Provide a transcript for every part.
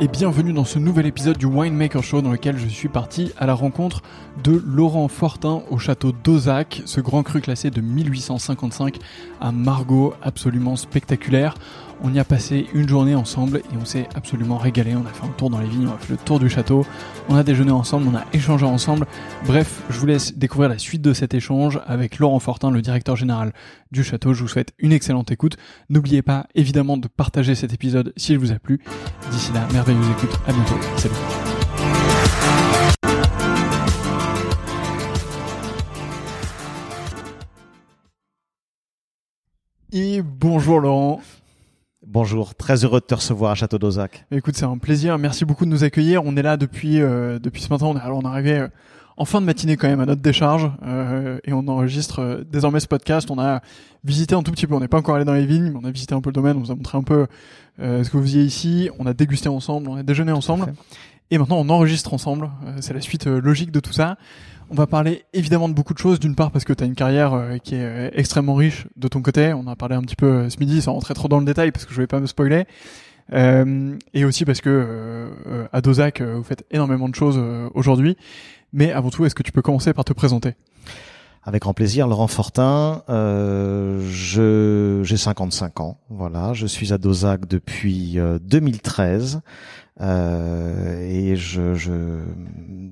et bienvenue dans ce nouvel épisode du Winemaker Show dans lequel je suis parti à la rencontre de Laurent Fortin au château d'Ozac, ce grand cru classé de 1855 à Margaux, absolument spectaculaire. On y a passé une journée ensemble et on s'est absolument régalé. On a fait un tour dans les vignes, on a fait le tour du château, on a déjeuné ensemble, on a échangé ensemble. Bref, je vous laisse découvrir la suite de cet échange avec Laurent Fortin, le directeur général du château. Je vous souhaite une excellente écoute. N'oubliez pas évidemment de partager cet épisode s'il vous a plu. D'ici là, merveilleuse écoute. À bientôt. Salut. Et bonjour Laurent. Bonjour, très heureux de te recevoir à Château d'Ozac. Écoute, c'est un plaisir. Merci beaucoup de nous accueillir. On est là depuis euh, depuis ce matin. On est, alors on est arrivé euh, en fin de matinée quand même à notre décharge euh, et on enregistre euh, désormais ce podcast. On a visité un tout petit peu. On n'est pas encore allé dans les vignes, mais on a visité un peu le domaine. On vous a montré un peu euh, ce que vous faisiez ici. On a dégusté ensemble, on a déjeuné ensemble. Et maintenant, on enregistre ensemble. c'est la suite logique de tout ça. On va parler évidemment de beaucoup de choses. D'une part parce que tu as une carrière euh, qui est euh, extrêmement riche de ton côté. On a parlé un petit peu euh, ce midi sans rentrer trop dans le détail parce que je vais pas me spoiler. et aussi parce que à Dozac, vous faites énormément de choses aujourd'hui. Mais avant tout, est-ce que tu peux commencer par te présenter? Avec grand plaisir, Laurent Fortin. J'ai 55 ans, voilà. Je suis à Dozac depuis 2013. Euh, et je, je,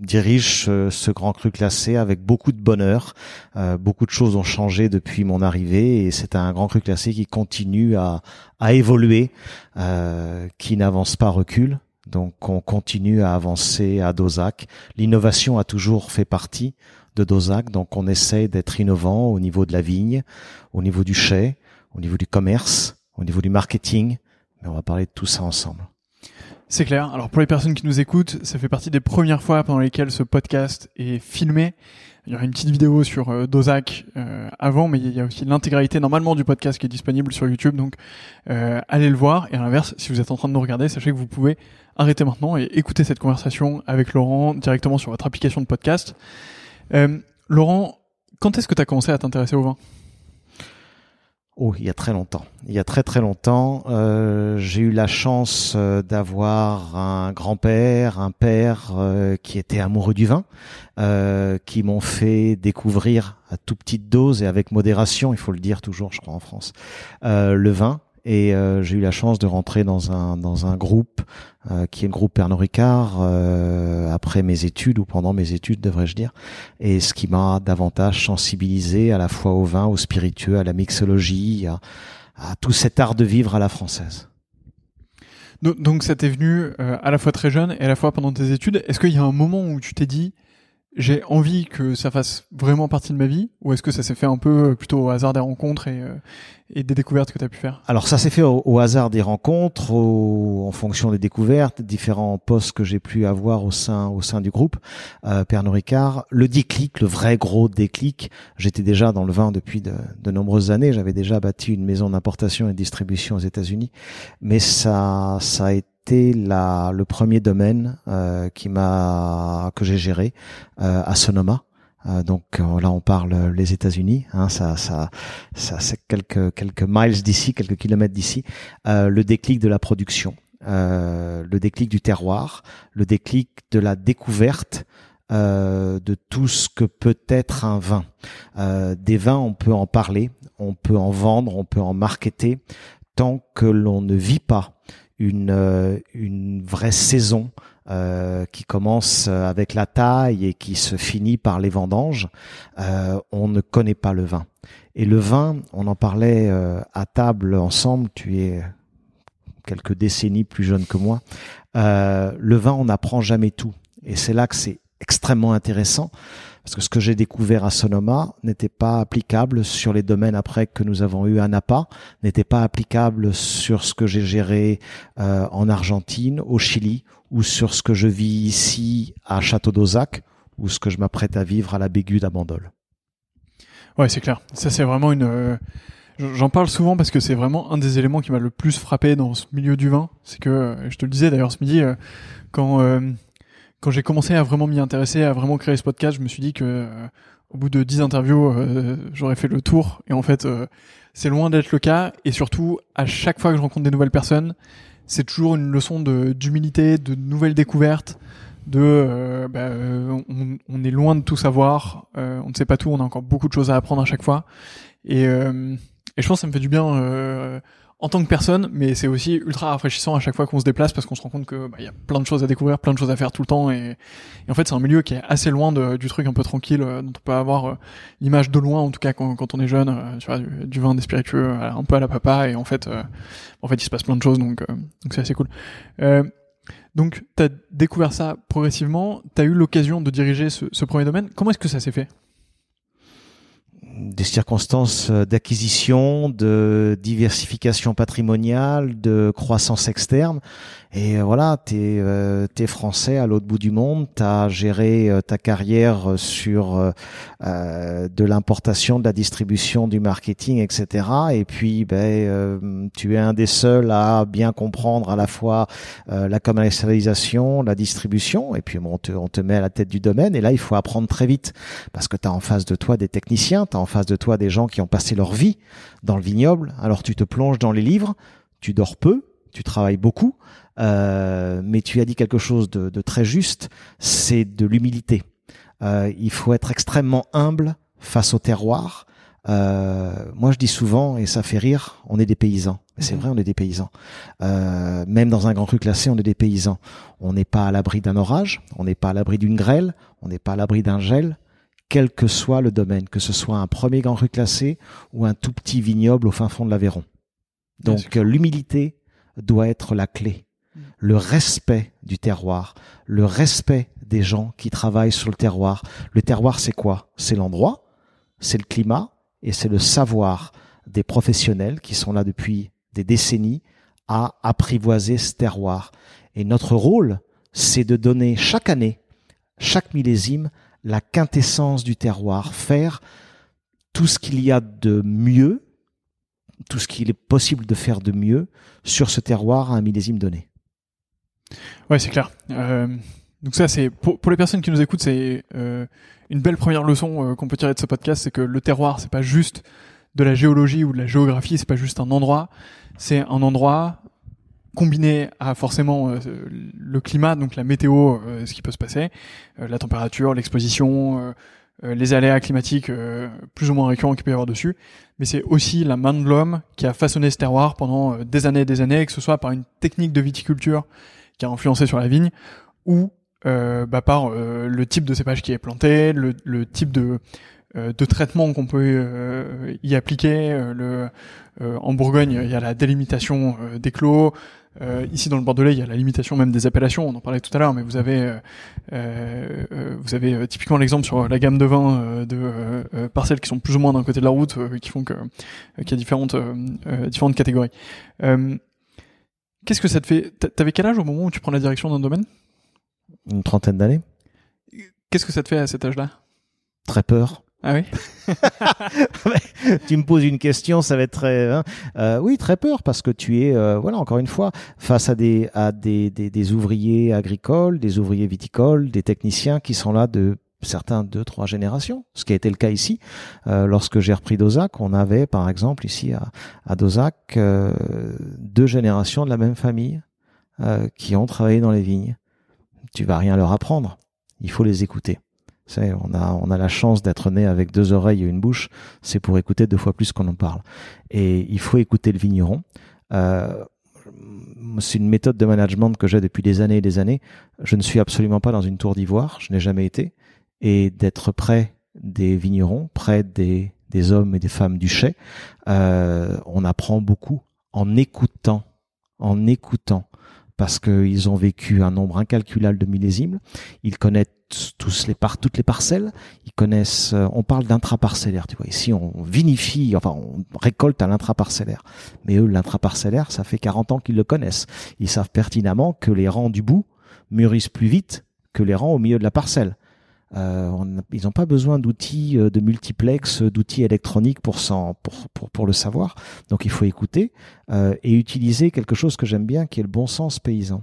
dirige ce, grand cru classé avec beaucoup de bonheur. Euh, beaucoup de choses ont changé depuis mon arrivée et c'est un grand cru classé qui continue à, à évoluer, euh, qui n'avance pas recule. Donc on continue à avancer à Dozac. L'innovation a toujours fait partie de Dozac, donc on essaie d'être innovant au niveau de la vigne, au niveau du chai, au niveau du commerce, au niveau du marketing. Mais on va parler de tout ça ensemble. C'est clair. Alors pour les personnes qui nous écoutent, ça fait partie des premières fois pendant lesquelles ce podcast est filmé. Il y aura une petite vidéo sur euh, Dozac euh, avant, mais il y a aussi l'intégralité normalement du podcast qui est disponible sur YouTube. Donc euh, allez le voir. Et à l'inverse, si vous êtes en train de nous regarder, sachez que vous pouvez arrêter maintenant et écouter cette conversation avec Laurent directement sur votre application de podcast. Euh, Laurent, quand est-ce que tu as commencé à t'intéresser au vin? Oh, il y a très longtemps. Il y a très très longtemps, euh, j'ai eu la chance euh, d'avoir un grand-père, un père euh, qui était amoureux du vin, qui m'ont fait découvrir à toute petite dose et avec modération, il faut le dire toujours, je crois en France, le vin. Et j'ai eu la chance de rentrer dans un dans un groupe euh, qui est le groupe Pernod Ricard euh, après mes études ou pendant mes études devrais-je dire et ce qui m'a davantage sensibilisé à la fois au vin, au spiritueux, à la mixologie, à, à tout cet art de vivre à la française. Donc ça t'est venu euh, à la fois très jeune et à la fois pendant tes études. Est-ce qu'il y a un moment où tu t'es dit j'ai envie que ça fasse vraiment partie de ma vie ou est-ce que ça s'est fait un peu euh, plutôt au hasard des rencontres et, euh, des découvertes que tu as pu faire? Alors ça s'est fait au, hasard des rencontres, en fonction des découvertes, différents postes que j'ai pu avoir au sein au sein du groupe. Euh, Pernod Ricard. Le déclic, le vrai gros déclic, j'étais déjà dans le vin depuis de, de nombreuses années, j'avais déjà bâti une maison d'importation et de distribution aux États-Unis, mais ça ça a été été la, le premier domaine euh, qui m'a que j'ai géré euh, à Sonoma. Euh, donc euh, là on parle les États-Unis, hein, ça, ça, ça c'est quelques quelques miles d'ici, quelques kilomètres d'ici. Euh, le déclic de la production, le déclic du terroir, le déclic de la découverte de tout ce que peut être un vin. des vins, on peut en parler, on peut en vendre, on peut en marketer, tant que l'on ne vit pas une, euh, une vraie saison euh, qui commence avec la taille et qui se finit par les vendanges, euh, on ne connaît pas le vin. Et le vin, on en parlait euh, à table ensemble, tu es quelques décennies plus jeune que moi, euh, le vin, on n'apprend jamais tout. Et c'est là que c'est extrêmement intéressant parce que ce que j'ai découvert à Sonoma n'était pas applicable sur les domaines après que nous avons eu à Napa, n'était pas applicable sur ce que j'ai géré euh, en Argentine, au Chili, ou sur ce que je vis ici à Château d'Ozac, ou ce que je m'apprête à vivre à la Bégu d'Abandol. Ouais, c'est clair. Ça, c'est vraiment une. Euh, j'en parle souvent parce que c'est vraiment un des éléments qui m'a le plus frappé dans ce milieu du vin. C'est que, euh, je te le disais d'ailleurs ce midi, quand quand j'ai commencé à vraiment m'y intéresser, à vraiment créer ce podcast, je me suis dit que euh, au bout de 10 interviews, euh, j'aurais fait le tour. Et en fait, euh, c'est loin d'être le cas. Et surtout, à chaque fois que je rencontre des nouvelles personnes, c'est toujours une leçon d'humilité, de nouvelles découvertes, de euh, bah, euh, on, on, est loin de tout savoir, euh, on ne sait pas tout, on a encore beaucoup de choses à apprendre à chaque fois. Et, et je pense que ça me fait du bien en tant que personne, mais c'est aussi ultra rafraîchissant à chaque fois qu'on se déplace parce qu'on se rend compte que bah, il y a plein de choses à découvrir, plein de choses à faire tout le temps, et, et en fait c'est un milieu qui est assez loin de, du truc un peu tranquille dont on peut avoir l'image de loin, en tout cas quand, quand on est jeune, tu vois, du, vin, des spiritueux, un peu à la papa, et en fait, en fait il se passe plein de choses, donc donc c'est assez cool. Donc, tu as découvert ça progressivement, tu as eu l'occasion de diriger ce, ce premier domaine. Comment est-ce que ça s'est fait? Des circonstances d'acquisition, de diversification patrimoniale, de croissance externe. Et euh, voilà, t'es euh, es français à l'autre bout du monde, t'as géré euh, ta carrière sur euh, de l'importation, de la distribution, du marketing, etc. Et puis, ben, tu es un des seuls à bien comprendre à la fois la commercialisation, la distribution. Et puis, bon, on te, on te met à la tête du domaine. Et là, il faut apprendre très vite parce que tu as en face de toi des techniciens, face de toi des gens qui ont passé leur vie dans le vignoble. Alors, tu te plonges dans les livres, tu dors peu, tu travailles beaucoup. Euh, mais tu as dit quelque chose de, de très juste, c'est de l'humilité. Euh, il faut être extrêmement humble face au terroir. Euh, moi, je dis souvent, et ça fait rire, on est des paysans. C'est mhm. vrai, on est des paysans. Euh, même dans un grand cru classé, on est des paysans. On n'est pas à l'abri d'un orage, on n'est pas à l'abri d'une grêle, on n'est pas à l'abri d'un gel, quel que soit le domaine, que ce soit un premier grand cru classé ou un tout petit vignoble au fin fond de l'Aveyron. Donc l'humilité doit être la clé le respect du terroir, le respect des gens qui travaillent sur le terroir. Le terroir, c'est quoi? C'est l'endroit, c'est le climat et c'est le savoir des professionnels qui sont là depuis des décennies à apprivoiser ce terroir. Et notre rôle, c'est de donner chaque année, chaque millésime, la quintessence du terroir, faire tout ce qu'il y a de mieux, tout ce qu'il est possible de faire de mieux sur ce terroir à un millésime donné. Ouais, c'est clair. Euh, donc ça, c'est pour, les personnes qui nous écoutent, c'est euh, une belle première leçon euh, qu'on peut tirer de ce podcast, c'est que le terroir, c'est pas juste de la géologie ou de la géographie, c'est pas juste un endroit, c'est un endroit combiné à forcément euh, le climat, donc la météo, euh, ce qui peut se passer, la température, l'exposition, les aléas climatiques plus ou moins récurrents qu'il peut y avoir dessus, mais c'est aussi la main de l'homme qui a façonné ce terroir pendant des années et des années, que ce soit par une technique de viticulture qui a influencé sur la vigne, ou euh, bah, par euh, le type de cépage qui est planté, le, type de, euh, de traitement qu'on peut euh, y appliquer. le, en Bourgogne, il y a la délimitation des clos. Ici, dans le Bordelais, il y a la limitation même des appellations. On en parlait tout à l'heure, mais vous avez, vous avez typiquement l'exemple sur la gamme de vins de parcelles qui sont plus ou moins d'un côté de la route, qui font que qu'il y a différentes différentes catégories. Qu'est-ce que ça te fait? T'avais quel âge au moment où tu prends la direction d'un domaine? Une trentaine d'années. Qu'est-ce que ça te fait à cet âge-là? Très peur. Ah oui Tu me poses une question, ça va être très... Hein euh, oui, très peur, parce que tu es, euh, voilà, encore une fois, face à des, à des, des, des ouvriers agricoles, des ouvriers viticoles, des techniciens qui sont là de certains deux, trois générations, ce qui a été le cas ici. Euh, lorsque j'ai repris Dozac, on avait par exemple ici à, à Dozac euh, deux générations de la même famille euh, qui ont travaillé dans les vignes. Tu vas rien leur apprendre, il faut les écouter. On a, on a la chance d'être né avec deux oreilles et une bouche, c'est pour écouter deux fois plus qu'on en parle. Et il faut écouter le vigneron. Euh, c'est une méthode de management que j'ai depuis des années et des années. Je ne suis absolument pas dans une tour d'ivoire, je n'ai jamais été et d'être près des vignerons, près des, des hommes et des femmes du chai. Euh, on apprend beaucoup en écoutant, en écoutant, parce qu'ils ont vécu un nombre incalculable de millésimes. Ils connaissent toutes les parcelles. Ils connaissent. Euh, on parle d'intraparcellaire. Tu vois ici, on vinifie, enfin, on récolte à l'intraparcellaire. Mais eux, l'intraparcellaire, ça fait 40 ans qu'ils le connaissent. Ils savent pertinemment que les rangs du bout mûrissent plus vite que les rangs au milieu de la parcelle. Euh, ils n'ont pas besoin d'outils euh, de multiplex, d'outils électroniques pour, le savoir. Donc il faut écouter et utiliser quelque chose que j'aime bien, qui est le bon sens paysan.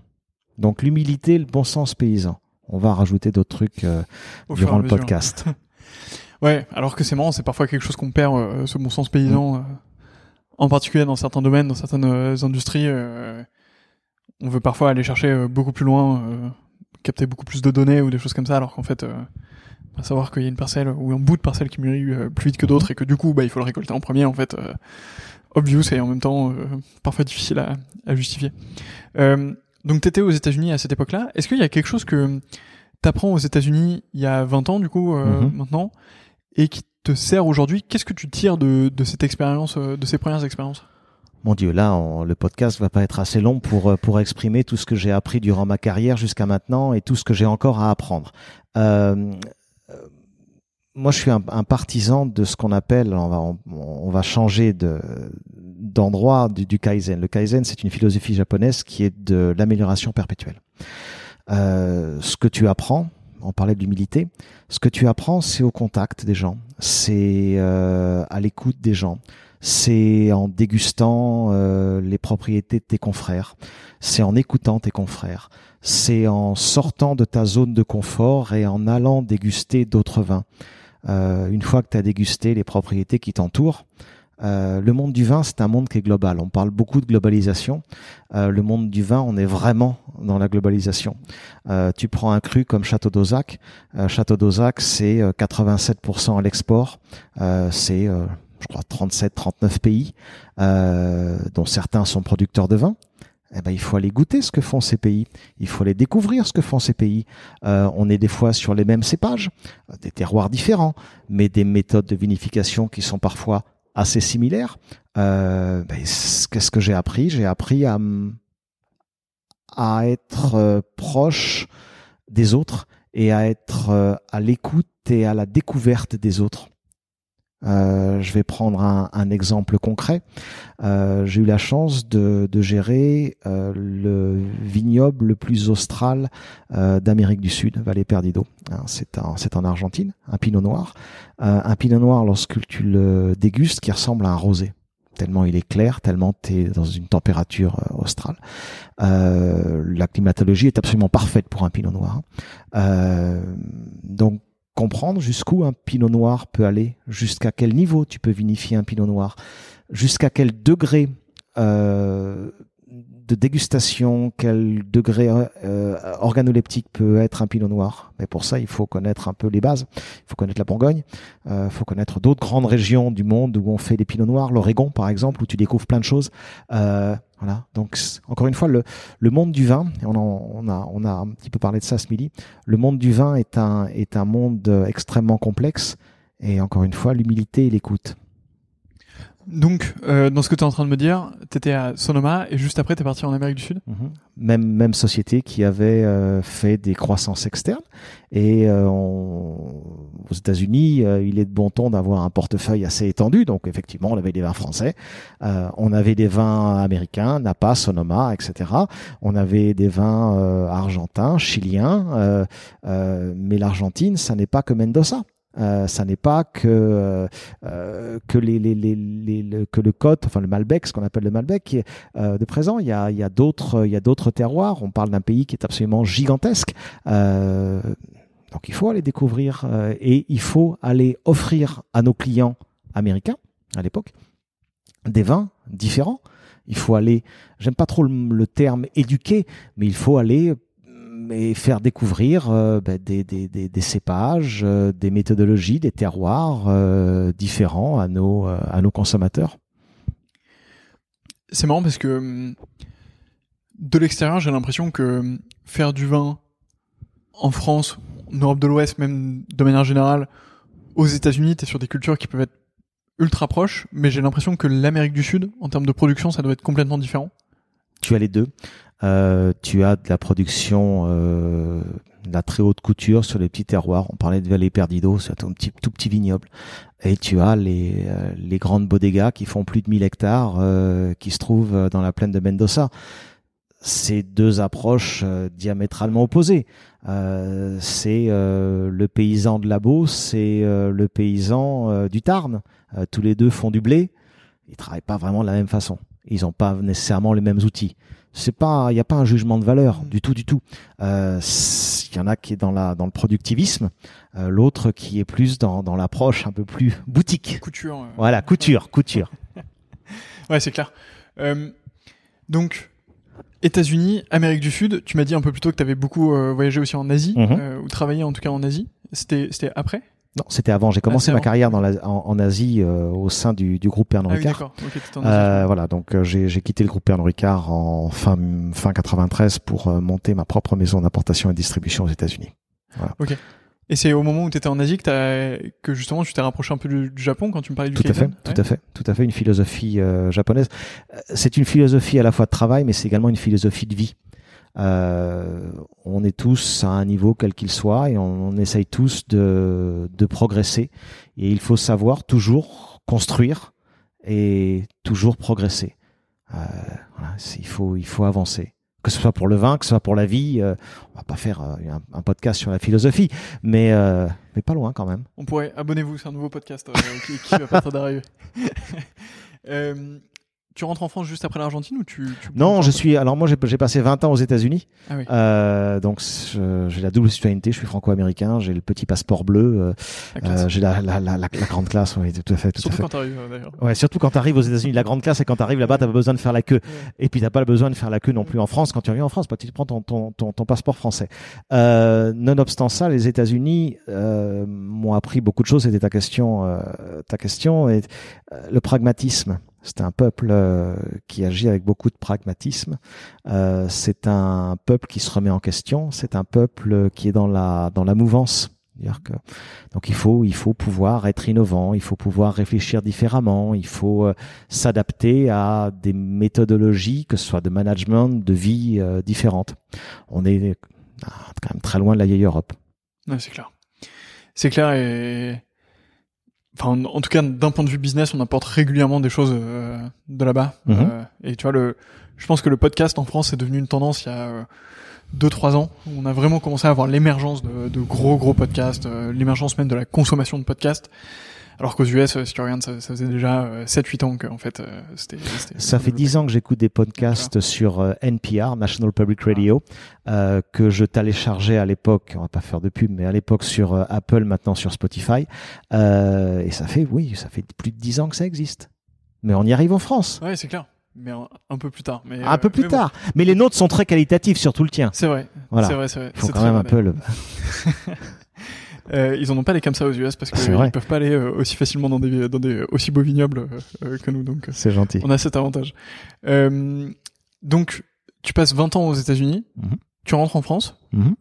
Donc l'humilité, le bon sens paysan. On va rajouter d'autres trucs euh, durant le podcast. ouais, alors que c'est marrant, c'est parfois quelque chose qu'on perd, euh, ce bon sens paysan, mm. en particulier dans certains domaines, dans certaines industries on veut parfois aller chercher beaucoup plus loin, capter beaucoup plus de données ou des choses comme ça, alors qu'en fait, à savoir qu'il y a une parcelle ou un bout de parcelle qui mûrit plus vite que d'autres et que du coup, bah, il faut le récolter en premier, en fait, obvious et en même temps parfois difficile à, à justifier. Donc, t'étais aux États-Unis à cette époque-là. Est-ce qu'il y a quelque chose que t'apprends aux États-Unis il y a 20 ans, du coup, mm-hmm. maintenant, et qui te sert aujourd'hui? Qu'est-ce que tu tires de, de cette expérience, de ces premières expériences? Mon Dieu, là, le podcast va pas être assez long pour euh, pour exprimer tout ce que j'ai appris durant ma carrière jusqu'à maintenant et tout ce que j'ai encore à apprendre. Euh, euh moi, je suis un, partisan de ce qu'on appelle, on va on, va changer de d'endroit du, du, kaizen. Le kaizen, c'est une philosophie japonaise qui est de l'amélioration perpétuelle. Euh, ce que tu apprends, on parlait de l'humilité. Ce que tu apprends, c'est au contact des gens, c'est euh, à l'écoute des gens, c'est en dégustant euh, les propriétés de tes confrères, c'est en écoutant tes confrères, c'est en sortant de ta zone de confort et en allant déguster d'autres vins. Euh, une fois que tu as dégusté les propriétés qui t'entourent, euh, le monde du vin, c'est un monde qui est global. On parle beaucoup de globalisation. Euh, le monde du vin, on est vraiment dans la globalisation. Euh, tu prends un cru comme Château d'Ozac. Château d'Ozac, c'est 87% à l'export. c'est, je crois, 37-39 pays, dont certains sont producteurs de vin. Eh ben, il faut aller goûter ce que font ces pays. Il faut aller découvrir ce que font ces pays. on est des fois sur les mêmes cépages, des terroirs différents, mais des méthodes de vinification qui sont parfois assez similaire. Euh, ben, Qu'est-ce que j'ai appris? J'ai appris à, à être euh, proche des autres et à être euh, à l'écoute et à la découverte des autres. Euh, je vais prendre un, un exemple concret. Euh, J'ai eu la chance de, de gérer euh, le vignoble le plus austral euh, d'Amérique du Sud, Vallée Perdido. Hein, c'est en, en Argentine, un pinot noir. Euh, un pinot noir, lorsque tu le dégustes, qui ressemble à un rosé tellement il est clair, tellement tu es dans une température australe. Euh, la climatologie est absolument parfaite pour un pinot noir. Euh, donc comprendre jusqu'où un pinot noir peut aller, jusqu'à quel niveau tu peux vinifier un pinot noir, jusqu'à quel degré euh, de dégustation, quel degré euh, organoleptique peut être un pinot noir. Mais pour ça, il faut connaître un peu les bases. Il faut connaître la Bourgogne. Il euh, faut connaître d'autres grandes régions du monde où on fait des pinots noirs. L'Oregon, par exemple, où tu découvres plein de choses. Euh, voilà. Donc, encore une fois, le, le monde du vin, on, on, a, on a un petit peu parlé de ça ce midi. Le monde du vin est un, est un monde extrêmement complexe. Et encore une fois, l'humilité et l'écoute. Donc, euh, dans ce que tu es en train de me dire, tu étais à Sonoma et juste après, tu es parti en Amérique du Sud mhm. même, même société qui avait euh, fait des croissances externes. Et euh, aux États-Unis, il est de bon ton d'avoir un portefeuille assez étendu. Donc, effectivement, on avait des vins français, on avait des vins américains, Napa, Sonoma, etc. On avait des vins argentins, chiliens. mais l'Argentine, ça n'est pas que Mendoza. Euh, ça n'est pas que euh, que les, les, les, les, que le Côte, enfin le Malbec, ce qu'on appelle le Malbec, euh, de présent. Il y a il y a d'autres il y a d'autres terroirs. On parle d'un pays qui est absolument gigantesque. Euh, donc il faut aller découvrir euh, et il faut aller offrir à nos clients américains à l'époque des vins différents. Il faut aller, j'aime pas trop le terme éduquer, mais il faut aller et faire découvrir euh, ben, des, des, des, des, cépages, euh, des méthodologies, des terroirs euh, différents à nos, à nos consommateurs. C'est marrant parce que hum, de l'extérieur, j'ai l'impression que hum, faire du vin en France, en Europe de l'Ouest, même de manière générale, aux États-Unis, tu es sur des cultures qui peuvent être ultra proches, mais j'ai l'impression que l'Amérique du Sud, en termes de production, ça doit être complètement différent. Tu as les deux. Euh, tu as de la production, euh, de la très haute couture sur les petits terroirs. On parlait de Vallée Perdido, c'est un petit, tout petit vignoble. Et tu as les, euh, les grandes bodegas qui font plus de 1000 hectares, euh, qui se trouvent dans la plaine de Mendoza. C'est deux approches diamétralement opposées. c'est le paysan de la Beauce, c'est le paysan du Tarn. tous les deux font du blé. Ils travaillent pas vraiment de la même façon. Ils n'ont pas nécessairement les mêmes outils c'est pas il n'y a pas un jugement de valeur du tout du tout euh, il y en a qui est dans la dans le productivisme euh, l'autre qui est plus dans dans l'approche un peu plus boutique couture voilà couture couture ouais c'est clair euh, donc États-Unis, Amérique du Sud. Tu m'as dit un peu plus tôt que tu avais beaucoup voyagé aussi en Asie, Mhm. euh, ou travaillé en tout cas en Asie. C'était c'était après Non, c'était avant. J'ai commencé c'est ma carrière dans la, en, en Asie euh, au sein du, du groupe Pernod Ah oui, Ricard. d'accord. Ok, t'étais en Asie. Euh, voilà, donc euh, j'ai quitté le groupe Pernod Ricard en fin fin 93 pour euh, monter ma propre maison d'importation et distribution aux États-Unis. Et c'est au moment où tu étais en Asie que, t'as- que justement tu t'es rapproché un peu du, du Japon quand tu me parlais du Tout à fait, tout à fait, tout à fait, une philosophie euh, japonaise. Euh, C'est une philosophie à la fois de travail, mais c'est également une philosophie de vie. Euh, on est tous à un niveau quel qu'il soit et on, essaye tous de, progresser. Et il faut savoir toujours construire et toujours progresser. Euh, il faut, il faut avancer. Que ce soit pour le vin, que ce soit pour la vie. euh, on va pas faire euh, un, podcast sur la philosophie, mais mais pas loin quand même. On pourrait, abonnez-vous, c'est un nouveau podcast qui va partir d'arriver. Tu rentres en France juste après l'Argentine ou tu, tu Non, je suis. Alors moi, j'ai passé 20 ans aux États-Unis. Ah oui. Euh, donc j'ai la double citoyenneté. Je suis franco-américain. J'ai le petit passeport bleu. euh, classe. euh, j'ai la, la, la, la, grande classe. Oui, tout à fait, tout Surtout à fait. quand t'arrives euh, d'ailleurs. Ouais, surtout quand tu arrives aux États-Unis, la grande classe, et quand tu arrives là-bas, t'as pas besoin de faire la queue. Ouais. Et puis t'as pas besoin de faire la queue non plus en France quand tu reviens en France, tu prends ton, ton, ton, ton passeport français. Euh, nonobstant ça, les États-Unis euh, m'ont appris beaucoup de choses. C'était ta question, euh, ta question, et le pragmatisme. C'est un peuple euh, qui agit avec beaucoup de pragmatisme. Euh, c'est un peuple qui se remet en question. C'est un peuple qui est dans la dans la mouvance. Que donc il faut il faut pouvoir être innovant, il faut pouvoir réfléchir différemment, il faut euh, s'adapter à des méthodologies, que ce soit de management, de vie différentes. On est quand même très loin de la vieille Europe. Ouais, c'est clair. C'est clair et enfin en tout cas d'un point de vue business, on apporte régulièrement des choses euh, de là-bas. Mhm. Euh, et tu vois le, je pense que le podcast en France est devenu une tendance il y a euh, deux trois ans. On a vraiment commencé à avoir l'émergence de, de gros gros podcasts, euh, l'émergence même de la consommation de podcasts. Alors qu'aux US, euh, si tu regardes, ça, ça faisait déjà euh, 7-8 ans que en fait euh, c'était. Ça fait dix ans que j'écoute des podcasts sur euh, NPR, National Public Radio, euh, que je téléchargeais à l'époque, on va pas faire de pub, mais à l'époque sur euh, Apple, maintenant sur Spotify. Euh, et ça fait, oui, ça fait plus de dix ans que ça existe. Mais on y arrive en France. Ouais, c'est clair. Mais un, peu plus tard. Mais Un euh, peu plus mais bon, tard. Mais les nôtres sont très qualitatifs, surtout le tien. c'est vrai. Voilà. C'est vrai, c'est vrai. Faut quand même un peu le. Euh, ils en ont pas les comme ça aux US parce qu'ils vrai. peuvent pas aller euh, aussi facilement dans des dans des aussi beaux vignobles euh, euh, que nous donc euh, C'est gentil. on a cet avantage. Euh, donc tu passes 20 ans aux États-Unis, Mhm. tu rentres en France Mhm.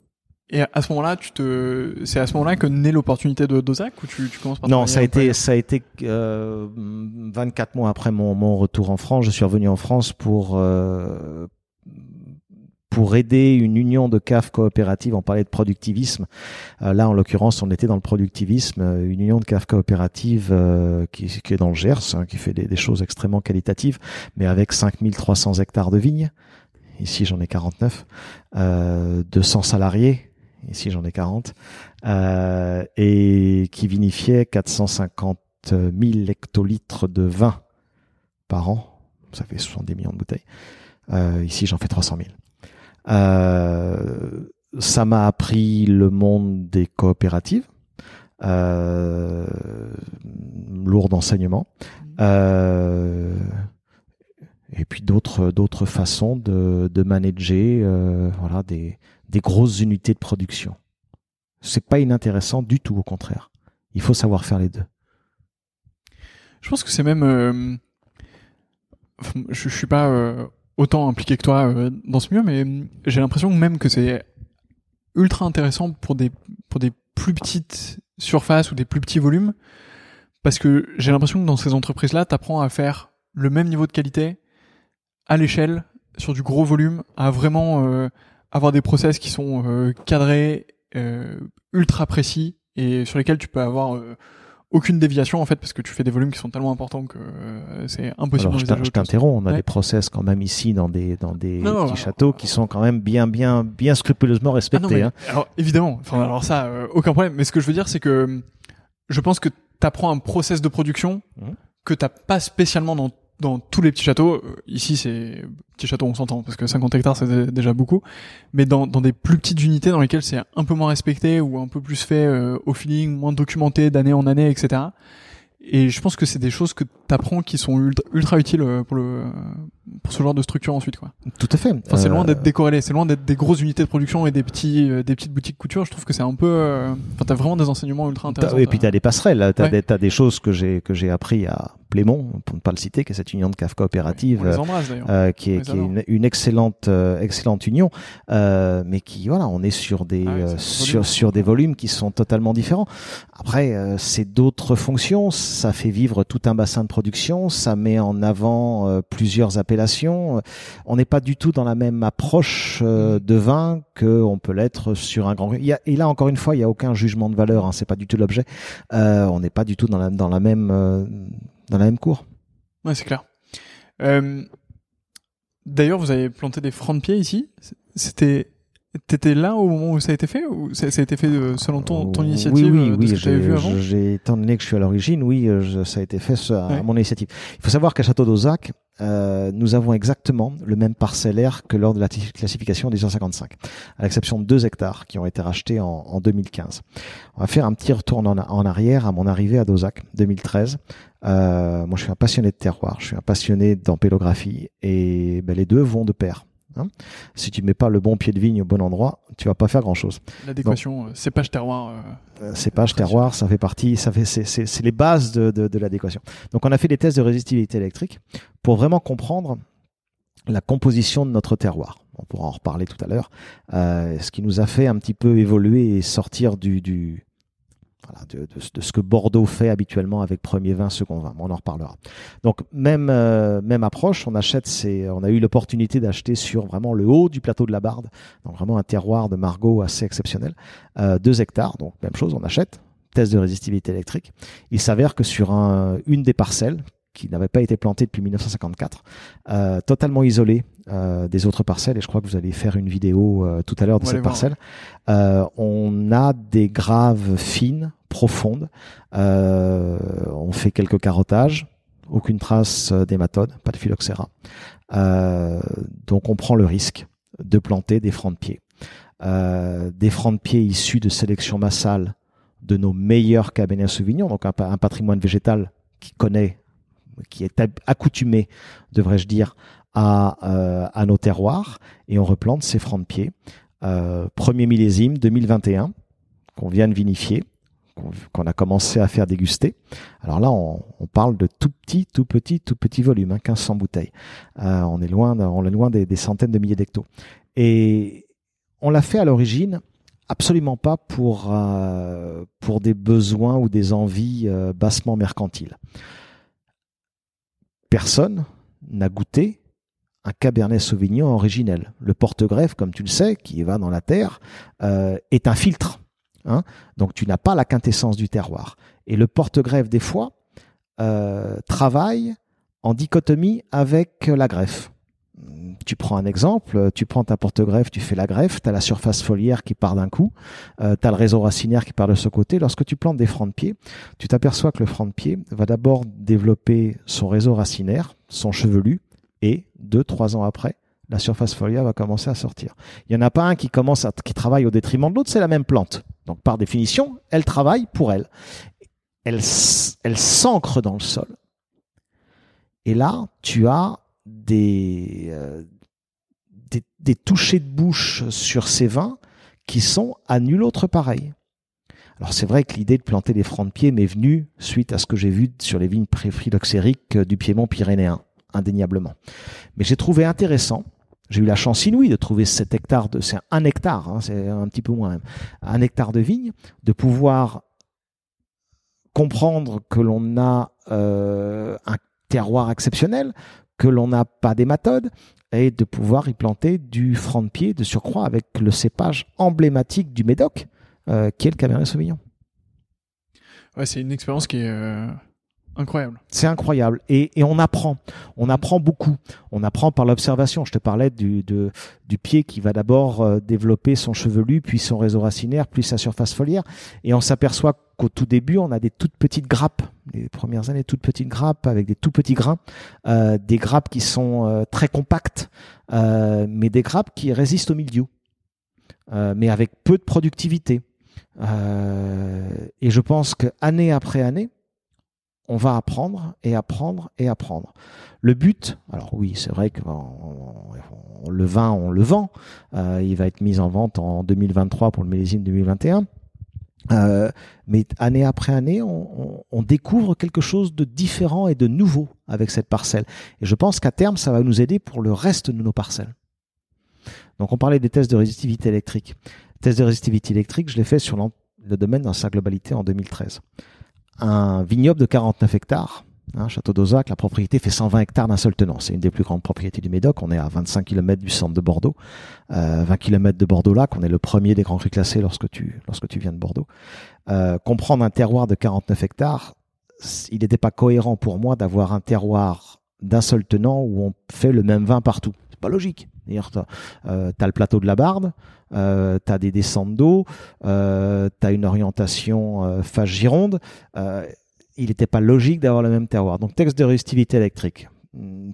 et à ce moment-là tu te c'est à ce moment-là que naît l'opportunité de Dozac ou tu, tu commences par Non, ça a été, ça a été euh, 24 mois après mon, mon retour en France. Je suis revenu en France pour euh, pour aider une union de CAF coopératives. On parlait de productivisme. Euh, là, en l'occurrence, on était dans le productivisme. euh, Une union de CAF coopératives euh, qui, est dans le Gers, hein, qui fait des, choses extrêmement qualitatives, mais avec 5300 hectares de vignes. Ici, j'en ai 49. Euh, 200 salariés. Ici, j'en ai 40 euh, et qui vinifiait 450 000 hectolitres de vin par an. Ça fait 70 millions de bouteilles. Ici, j'en fais 300 000. Euh, ça m'a appris le monde des coopératives, euh, lourd d'enseignement, euh, et puis d'autres d'autres façons de, de manager, euh, voilà, des des grosses unités de production. C'est pas inintéressant du tout, au contraire. Il faut savoir faire les deux. Je pense que c'est même. euh, enfin, je, je suis pas euh, autant impliqué que toi euh, dans ce milieu, mais euh, j'ai l'impression même que c'est ultra intéressant pour des pour des plus petites surfaces ou des plus petits volumes, parce que j'ai l'impression que dans ces entreprises-là, t'apprends à faire le même niveau de qualité à l'échelle sur du gros volume, à vraiment euh, avoir des process qui sont euh, cadrés, euh, ultra précis et sur lesquels tu peux avoir euh, aucune déviation en fait parce que tu fais des volumes qui sont tellement importants que euh, c'est impossible Alors, t'in- je t'interromps. On a Ouais. des process quand même ici dans des dans des Non, petits châteaux qui sont quand même bien bien bien scrupuleusement Ah non, respectés. mais, hein. alors évidemment, enfin alors ça euh, aucun problème, mais ce que je veux dire c'est que je pense que tu apprends un process de production Mhm. que t'as pas spécialement dans dans tous les petits châteaux, Euh, ici c'est petit château on s'entend parce que 50 hectares c'est dé- déjà beaucoup, mais dans, dans des plus petites unités dans lesquelles c'est un peu moins respecté ou un peu plus fait euh, au feeling, moins documenté d'année en année, etc. et je pense que c'est des choses que tu apprends qui sont ultra, ultra utiles euh, pour le pour ce genre de structure ensuite quoi. Tout à fait. Enfin, c'est loin d'être décorrélé, c'est loin d'être des grosses unités de production et des petits des petites boutiques couture. Je trouve que c'est un peu enfin t'as vraiment des enseignements ultra intéressants. Et puis t'as des passerelles, t'as ouais. des, des choses que j'ai que j'ai appris à Plémont, pour ne pas le citer, qui est cette union de CAF coopérative, euh, qui est, qui est une, une, excellente, euh, excellente union, euh, mais qui, voilà, on est sur des, ah sur, sur des volumes qui sont totalement différents. Après, c'est d'autres fonctions, ça fait vivre tout un bassin de production, ça met en avant plusieurs appellations. On n'est pas du tout dans la même approche mm. de vin que on peut l'être sur un grand. Il y a, et là, encore une fois, il n'y a aucun jugement de valeur, hein, c'est pas du tout l'objet. on n'est pas du tout dans la, dans la même dans la même cour. Ouais, c'est clair. Euh, D'ailleurs, vous avez planté des francs de pied ici. C'était T'étais là au moment où ça a été fait ou ça, a été fait euh, selon ton, ton initiative Oui, oui, oui. j'ai, étant donné que je suis à l'origine, oui, euh, ça a été fait à mon initiative. Il faut savoir qu'à Château d'Ozac, euh, nous avons exactement le même parcellaire que lors de la classification des 155, à l'exception de deux hectares qui ont été rachetés en, en 2015. On va faire un petit retour en, arrière à mon arrivée à Dozac, 2013. Euh, moi, je suis un passionné de terroir, je suis un passionné d'empélographie, et ben, les deux vont de pair. Hein. si tu mets pas le bon pied de vigne au bon endroit, tu vas pas faire grand chose. L'adéquation, euh, cépage terroir. Euh, cépage terroir, ça fait partie, ça fait, c'est les bases de, de, de l'adéquation. Donc on a fait des tests de résistivité électrique pour vraiment comprendre la composition de notre terroir. On pourra en reparler tout à l'heure. Euh, ce qui nous a fait un petit peu évoluer et sortir du, du voilà, de, de, ce que Bordeaux fait habituellement avec premier vin, second vin. On en reparlera. Donc même euh, même approche. On achète, c'est, on a eu l'opportunité d'acheter sur vraiment le haut du plateau de la Barde, donc vraiment un terroir de Margaux assez exceptionnel, euh, deux hectares. Donc même chose, on achète. Test de résistivité électrique. Il s'avère que sur un, une des parcelles qui n'avait pas été plantée depuis 1954, euh, totalement isolée euh, des autres parcelles, et je crois que vous allez faire une vidéo euh, tout à l'heure de cette parcelle. Euh, on a des graves fines, profondes. Euh, on fait quelques carottages, aucune trace d'hématode, pas de phylloxéra. donc on prend le risque de planter des francs de pied. des francs de pied issus de sélection massale de nos meilleurs cabernets Sauvignon, donc un, patrimoine végétal qui connaît qui est accoutumé, devrais-je dire, à, euh, à nos terroirs, et on replante ces francs de pied. Euh, premier millésime 2021 qu'on vient de vinifier, qu'on a commencé à faire déguster. Alors là, on, parle de tout petit, tout petit, tout petit volume, hein, 1500 bouteilles. Euh, on est loin, on est loin des, centaines de milliers d'hectos. Et on l'a fait à l'origine absolument pas pour euh, des besoins ou des envies euh, bassement mercantiles personne n'a goûté un Cabernet Sauvignon originel. Le porte-greffe, comme tu le sais, qui va dans la terre, est un filtre. Hein Donc tu n'as pas la quintessence du terroir. Et le porte-greffe, des fois, euh, travaille en dichotomie avec la greffe tu prends un exemple, tu prends ta porte-greffe, tu fais la greffe, tu as la surface foliaire qui part d'un coup, euh, tu as le réseau racinaire qui part de ce côté. Lorsque tu plantes des francs de pied, tu t'aperçois que le franc de pied va d'abord développer son réseau racinaire, son chevelu, et deux, trois ans après, la surface foliaire va commencer à sortir. Il n'y en a pas un qui commence à, qui travaille au détriment de l'autre, c'est la même plante. Donc par définition, elle travaille pour elle. Elle, s'ancre dans le sol. Et là, tu as des, euh, touchés de bouche sur ces vins qui sont à nul autre pareil. Alors c'est vrai que l'idée de planter des francs de pied m'est venue suite à ce que j'ai vu sur les vignes phylloxériques du Piémont pyrénéen, indéniablement. Mais j'ai trouvé intéressant, j'ai eu la chance inouïe de trouver cet hectare de, c'est un hectare, hein, c'est un petit peu moins un hectare de vignes, de pouvoir comprendre que l'on a euh, un terroir exceptionnel, que l'on n'a pas des et de pouvoir y planter du franc de pied de surcroît avec le cépage emblématique du Médoc, euh, qui est le Cabernet Sauvignon. Ouais, c'est une expérience qui est euh, incroyable. C'est incroyable et, et, on apprend, on apprend beaucoup. On apprend par l'observation. Je te parlais du, du pied qui va d'abord euh, développer son chevelu, puis son réseau racinaire, puis sa surface foliaire, et on s'aperçoit qu'au tout début, on a des toutes petites grappes, les premières années, toutes petites grappes avec des tout petits grains, euh, des grappes qui sont euh, très compactes, euh, mais des grappes qui résistent au milieu, euh, mais avec peu de productivité. et je pense que année après année, on va apprendre et apprendre et apprendre. Le but, alors oui, c'est vrai que le vin, on le vend. Euh, il va être mis en vente en 2023 pour le millésime 2021. Euh, mais année après année, on, découvre quelque chose de différent et de nouveau avec cette parcelle. Et je pense qu'à terme, ça va nous aider pour le reste de nos parcelles. Donc on parlait des tests de résistivité électrique. Tests de résistivité électrique, je l'ai fait sur le domaine dans sa globalité en 2013. Un vignoble de 49 hectares, hein, Château d'Ozac, la propriété fait 120 hectares d'un seul tenant. C'est une des plus grandes propriétés du Médoc. On est à 25 km du centre de Bordeaux, euh, 20 km de Bordeaux-Lac. On est le premier des grands crus classés lorsque tu, lorsque tu viens de Bordeaux. Euh, comprendre un terroir de 49 hectares, il n'était pas cohérent pour moi d'avoir un terroir d'un seul tenant où on fait le même vin partout. C'est pas logique. Tu euh, as le plateau de la Barde, euh, tu as des descentes d'eau, euh, tu as une orientation euh, face Gironde. Euh, il n'était pas logique d'avoir le même terroir. Donc texte de résistivité électrique.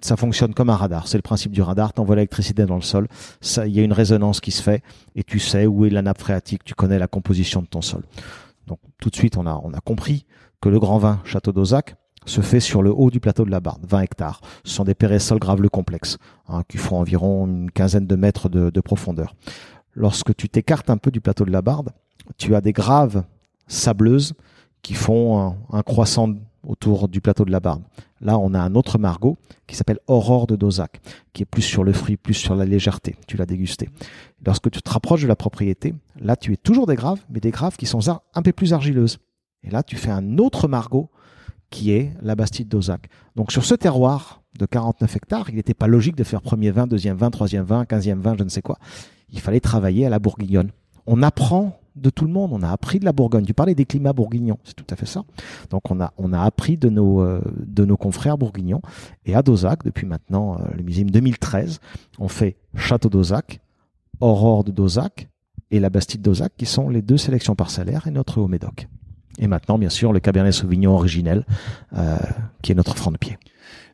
Ça fonctionne comme un radar. C'est le principe du radar. Tu envoies l'électricité dans le sol. Il y a une résonance qui se fait et tu sais où est la nappe phréatique. Tu connais la composition de ton sol. Donc tout de suite, on a, on a compris que le grand vin Château d'Ozac, se fait sur le haut du plateau de la Barde, 20 hectares. Ce sont des péressols graveleux complexes, hein, qui font environ une quinzaine de mètres de, profondeur. Lorsque tu t'écartes un peu du plateau de la Barde, tu as des graves sableuses qui font un, croissant autour du plateau de la Barde. Là, on a un autre margot qui s'appelle Aurore de Dozac, qui est plus sur le fruit, plus sur la légèreté. Tu l'as dégusté. Lorsque tu te rapproches de la propriété, là, tu es toujours des graves, mais des graves qui sont un peu plus argileuses. Et là, tu fais un autre margot qui est la Bastide d'Ozac. Donc sur ce terroir de 49 hectares, il n'était pas logique de faire premier vin, deuxième vin, troisième vin, quinzième vin, je ne sais quoi. Il fallait travailler à la bourguignonne. On apprend de tout le monde, on a appris de la Bourgogne. Tu parlais des climats bourguignons, c'est tout à fait ça. Donc on a, on a appris de nos, euh, de nos confrères bourguignons. Et à Dozac, depuis maintenant euh, le musée 2013, on fait Château d'Ozac, Aurore de Dozac et la Bastide d'Ozac, qui sont les deux sélections parcellaires et notre Haut-Médoc. Et maintenant, bien sûr, le Cabernet Sauvignon originel, euh, qui est notre franc de pied.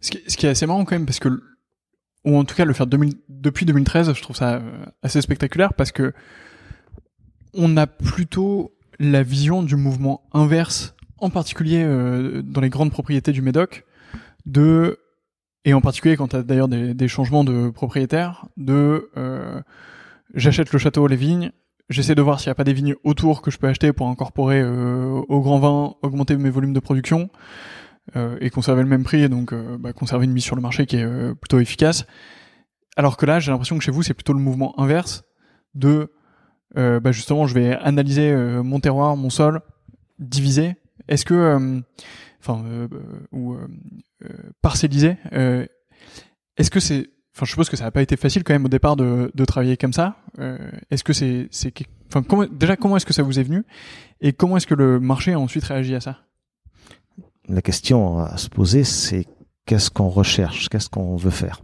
Ce qui, est assez marrant quand même, parce que, ou en tout cas le faire depuis 2013, je trouve ça euh, assez spectaculaire, parce que on a plutôt la vision du mouvement inverse, en particulier euh, dans les grandes propriétés du Médoc, de et en particulier quand tu as d'ailleurs des, des, changements de propriétaires, de euh, j'achète le château, les vignes, J'essaie de voir s'il n'y a pas des vignes autour que je peux acheter pour incorporer euh, au grand vin, augmenter mes volumes de production euh, et conserver le même prix, et donc euh, bah, conserver une mise sur le marché qui est plutôt efficace. Alors que là, j'ai l'impression que chez vous, c'est plutôt le mouvement inverse de bah, justement, je vais analyser mon terroir, mon sol, diviser. Est-ce que, enfin, ou parcelliser. Est-ce que c'est Enfin, je suppose que ça n'a pas été facile quand même au départ de, de travailler comme ça. Euh, est-ce que c'est, c'est, enfin, comment, déjà comment est-ce que ça vous est venu et comment est-ce que le marché a ensuite réagi à ça? La question à se poser, c'est qu'est-ce qu'on recherche, qu'est-ce qu'on veut faire?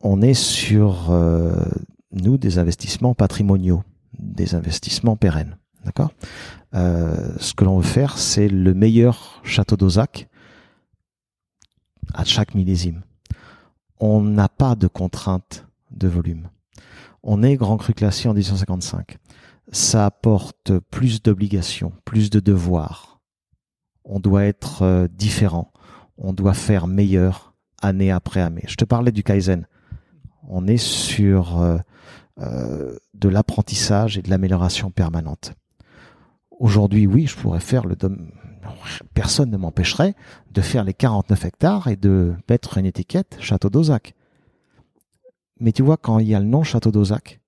On est sur euh, nous des investissements patrimoniaux, des investissements pérennes, d'accord? Euh, ce que l'on veut faire, c'est le meilleur château d'Ozac à chaque millésime on n'a pas de contrainte de volume. On est grand cru classé en 1855. Ça apporte plus d'obligations, plus de devoirs. On doit être euh, différent. On doit faire meilleur année après année. Je te parlais du Kaizen. On est sur euh, euh, de l'apprentissage et de l'amélioration permanente. Aujourd'hui, oui, je pourrais faire le personne ne m'empêcherait de faire les 49 hectares et de mettre une étiquette Château d'Ozac. Mais tu vois, quand il y a le nom Château d'Ozac,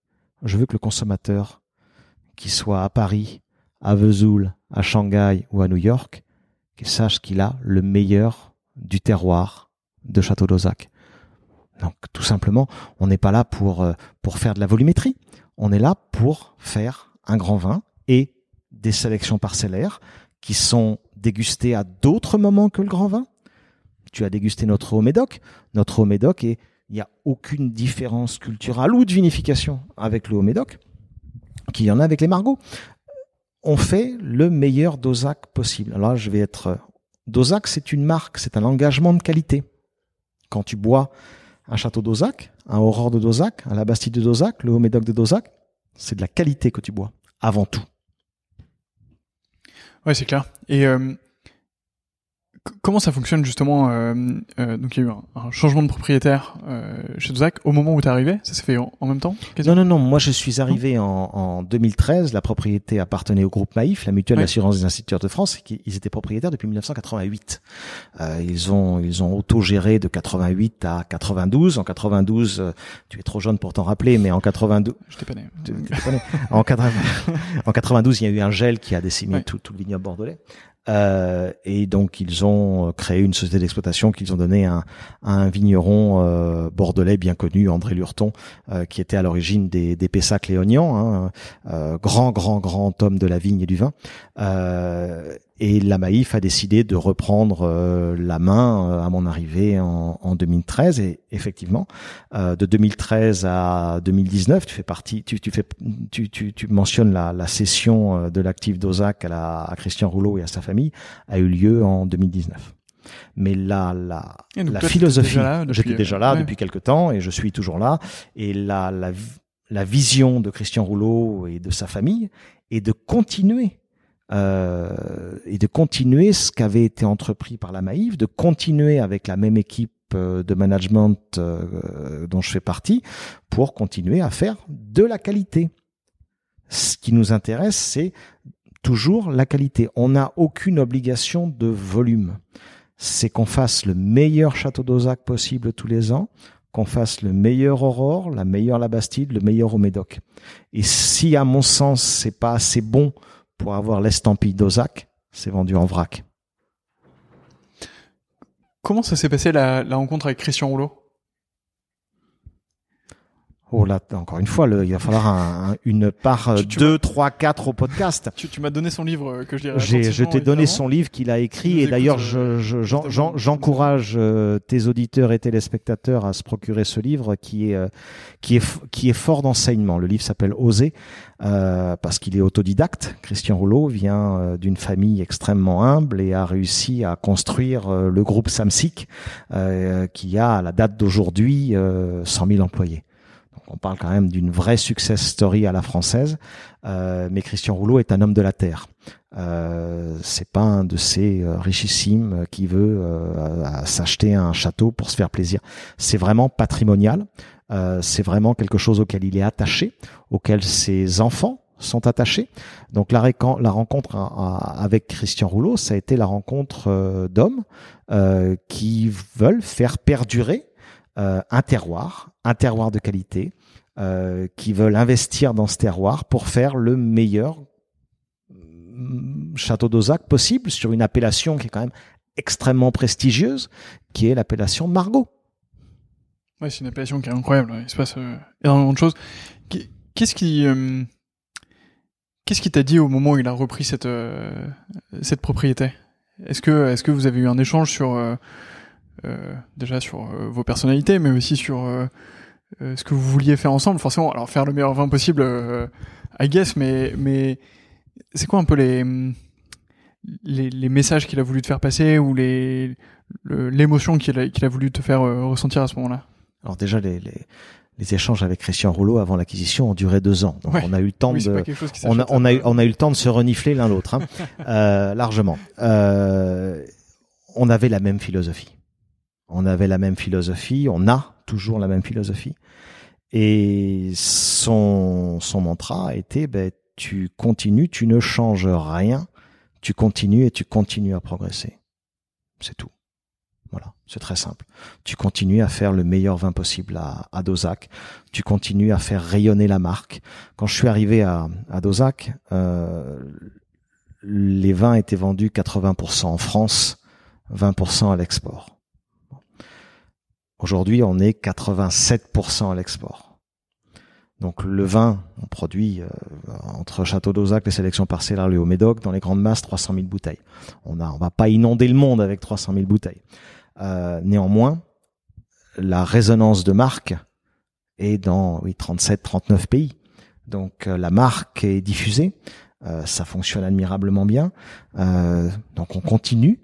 je veux que le consommateur, qu'il soit à Paris, à Vesoul, à Shanghai ou à New York, qu'il sache qu'il a le meilleur du terroir de Château d'Ozac. Donc tout simplement, on n'est pas là euh, pour faire de la volumétrie. On est là pour faire un grand vin et des sélections parcellaires qui sont dégustés à d'autres moments que le grand vin. Tu as dégusté notre haut médoc. Notre haut médoc et il n'y a aucune différence culturelle ou de vinification avec le haut médoc qu'il y en a avec les margots. On fait le meilleur Dozac possible. Alors là, je vais être Dozac, c'est une marque, c'est un engagement de qualité. Quand tu bois un château Dozac, un Aurore de Dozac, un La Bastide de Dozac, le haut médoc de Dozac, c'est de la qualité que tu bois avant tout. Ouais, c'est clair. Et euh, Comment ça fonctionne justement euh, euh, Donc il y a eu un, changement de propriétaire euh, chez Dozac au moment où tu es arrivé? Ça s'est fait en, même temps Non, non, non. Moi, je suis arrivé en, en, 2013. La propriété appartenait au groupe Maïf, la mutuelle d'assurance des instituteurs de France. Ils étaient propriétaires depuis 1988. Euh, ils ont ils ont autogéré de 88 à 92. En 92, euh, tu es trop jeune pour t'en rappeler, mais en 92, je t'ai pas né. en, 80, en 92, il y a eu un gel qui a décimé tout, tout le vignoble bordelais. Euh, et donc ils ont créé une société d'exploitation qu'ils ont donné à, un vigneron euh, bordelais bien connu, André Lurton, euh, qui était à l'origine des, des Pessac léonians, hein, euh, grand grand grand homme de la vigne et du vin. Et la Maïf a décidé de reprendre euh, la main euh, à mon arrivée en, en 2013. Et effectivement, euh, de 2013 à 2019, tu fais partie, tu, tu fais, tu, tu, tu mentionnes la, la cession de l'actif d'Ozac à, la, à Christian Rouleau et à sa famille a eu lieu en 2019. Mais là, la, la philosophie, j'étais déjà là depuis quelque temps et je suis toujours là. Et la, la, la vision de Christian Rouleau et de sa famille est de continuer euh, et de continuer ce qu'avait été entrepris par la Maïf, de continuer avec la même équipe euh, de management euh, dont je fais partie pour continuer à faire de la qualité. Ce qui nous intéresse, c'est toujours la qualité. On n'a aucune obligation de volume. C'est qu'on fasse le meilleur château d'Ozac possible tous les ans, qu'on fasse le meilleur Aurore, la meilleure La Bastide, le meilleur au Médoc. Et si, à mon sens, c'est pas assez bon pour avoir l'estampille d'Ozac, c'est vendu en vrac. Comment ça s'est passé la, rencontre avec Christian Rouleau? Oh là, encore une fois, le, il va falloir un, une part 2, 3, 4 au podcast. Tu, tu m'as donné son livre euh, que je dirais. je t'ai donné son livre qu'il a écrit et d'ailleurs, euh, j'encourage euh, tes auditeurs et téléspectateurs à se procurer ce livre qui est qui est qui est fort d'enseignement. Le livre s'appelle Oser parce qu'il est autodidacte. Christian Rouleau vient d'une famille extrêmement humble et a réussi à construire le groupe Samsic qui a à la date d'aujourd'hui 100 000 employés on parle quand même d'une vraie success story à la française. Euh, mais Christian Rouleau est un homme de la terre. Euh, c'est pas un de ces euh, richissimes qui veut euh, s'acheter un château pour se faire plaisir. C'est vraiment patrimonial. c'est vraiment quelque chose auquel il est attaché, auquel ses enfants sont attachés. Donc la, la rencontre avec Christian Rouleau, ça a été la rencontre d'hommes qui veulent faire perdurer un terroir, un terroir de qualité, euh, qui veulent investir dans ce terroir pour faire le meilleur mm, château d'Ozac possible sur une appellation qui est quand même extrêmement prestigieuse, qui est l'appellation Margot. Ouais, c'est une appellation qui est incroyable. Il se passe euh, énormément de choses. Qu'est-ce qui, euh, qu'est-ce qui t'a dit au moment où il a repris cette cette propriété? Est-ce que est-ce que vous avez eu un échange sur déjà sur vos personnalités, mais aussi sur euh, ce que vous vouliez faire ensemble. Forcément, alors faire le meilleur vin possible, euh, I guess, mais mais c'est quoi un peu les les, les messages qu'il a voulu te faire passer ou les l'émotion qu'il a, qu'il a voulu te faire euh, ressentir à ce moment-là? Alors déjà les, les les échanges avec Christian Rouleau avant l'acquisition ont duré deux ans. Donc on a eu le temps de, on a, on a, eu, on a eu le temps de se renifler l'un l'autre, hein, euh, largement. Euh, on avait la même philosophie. On avait la même philosophie. On a toujours la même philosophie. Et son, son mantra été, ben, tu continues, tu ne changes rien, tu continues et tu continues à progresser. C'est tout. Voilà, c'est très simple. Tu continues à faire le meilleur vin possible à, à Dozac. Tu continues à faire rayonner la marque. Quand je suis arrivé à, à Dozac, euh, les vins étaient vendus 80% en France, 20% à l'export. Aujourd'hui, on est 87% à l'export. Donc le vin, on produit euh, entre Château d'Ozac, les sélections parcellaires, le Haut-Médoc, dans les grandes masses, 300 000 bouteilles. On a, on va pas inonder le monde avec 300 000 bouteilles. Euh, néanmoins, la résonance de marque est dans oui 37, 39 pays. Donc euh, la marque est diffusée, ça fonctionne admirablement bien. donc on continue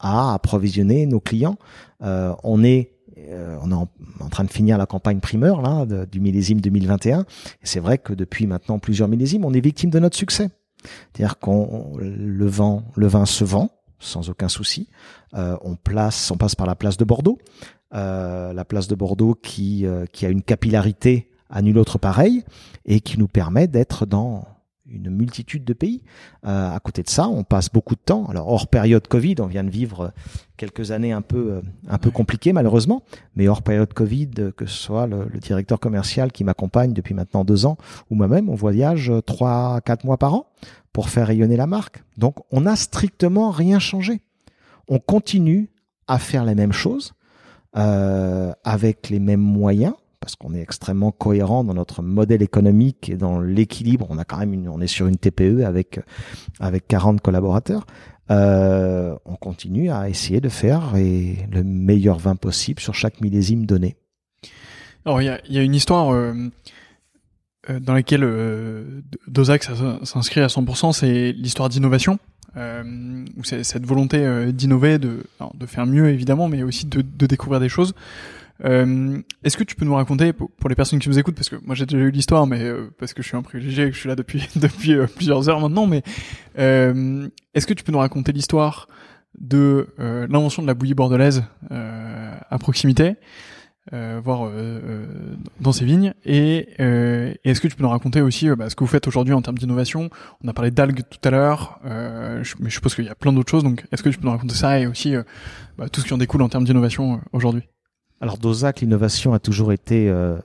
à approvisionner nos clients. on est euh, on est en, train de finir la campagne primeur là du millésime 2021. Et c'est vrai que depuis maintenant plusieurs millésimes, on est victime de notre succès. C'est-à-dire qu'on le vent, le vin se vend, sans aucun souci. on place, on passe par la place de Bordeaux, la place de Bordeaux qui qui a une capillarité à nul autre pareil et qui nous permet d'être dans une multitude de pays. Euh, à côté de ça, on passe beaucoup de temps. Alors hors période Covid, on vient de vivre quelques années un peu euh, un peu compliquées malheureusement, mais hors période Covid, que ce soit le, directeur commercial qui m'accompagne depuis maintenant deux ans ou moi-même, on voyage trois quatre mois par an pour faire rayonner la marque. Donc on n'a strictement rien changé. On continue à faire les mêmes choses euh, avec les mêmes moyens parce qu'on est extrêmement cohérent dans notre modèle économique et dans l'équilibre. On a quand même on est sur une TPE avec avec 40 collaborateurs. Euh, on continue à essayer de faire le meilleur vin possible sur chaque millésime donné. Alors il y a, une histoire euh, euh dans laquelle Dozac s'inscrit à 100%, c'est l'histoire d'innovation. Cette volonté d'innover, de, faire mieux évidemment, mais aussi de découvrir des choses. Euh, Est-ce que tu peux nous raconter, pour, les personnes qui nous écoutent, parce que moi j'ai déjà eu l'histoire, mais euh, parce que je suis un privilégié et que je suis là depuis depuis euh, plusieurs heures maintenant, mais euh, est-ce que tu peux nous raconter l'histoire de l'invention de la bouillie bordelaise à proximité, voire dans ces vignes, et, est-ce que tu peux nous raconter aussi bah, ce que vous faites aujourd'hui en termes d'innovation? On a parlé d'algues tout à l'heure, mais je suppose qu'il y a plein d'autres choses, donc est-ce que tu peux nous raconter ça et aussi bah, tout ce qui en découle en termes d'innovation aujourd'hui? Alors Dozac, l'innovation a toujours été euh,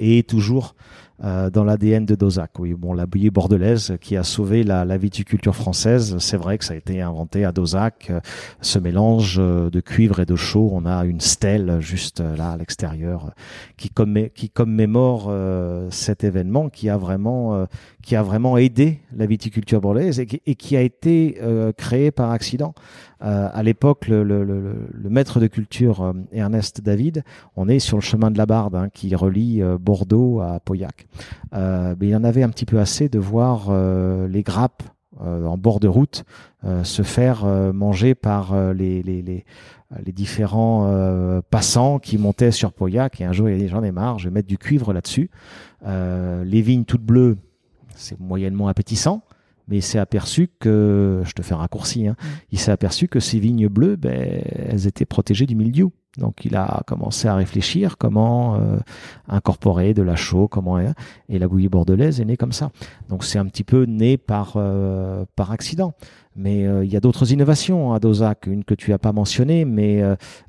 et toujours euh, dans l'ADN de Dozac. Oui, bon, la bouillie bordelaise qui a sauvé la, la viticulture française, c'est vrai que ça a été inventé à Dozac. Euh, ce mélange de cuivre et de chaux, on a une stèle juste là à l'extérieur qui, commémore cet événement qui a vraiment qui a vraiment aidé la viticulture bordelaise et qui, a été créé par accident. Euh, à l'époque, le, le, le, maître de culture euh, Ernest David, on est sur le chemin de la Barde hein, qui relie euh, Bordeaux à Pauillac. Mais il en avait un petit peu assez de voir les grappes en bord de route se faire manger par les, les, les, les différents passants qui montaient sur Pauillac. Et un jour, il a dit j'en ai marre, je vais mettre du cuivre là-dessus. les vignes toutes bleues, c'est moyennement appétissant mais il s'est aperçu que, je te fais un raccourci, hein, mm. il s'est aperçu que ces vignes bleues, ben, elles étaient protégées du mildiou. Donc il a commencé à réfléchir comment euh, incorporer de la chaux, comment et la bouillie bordelaise est née comme ça. Donc c'est un petit peu né par euh, par accident. Mais euh, il y a d'autres innovations à Dozac, une que tu as pas mentionnée, mais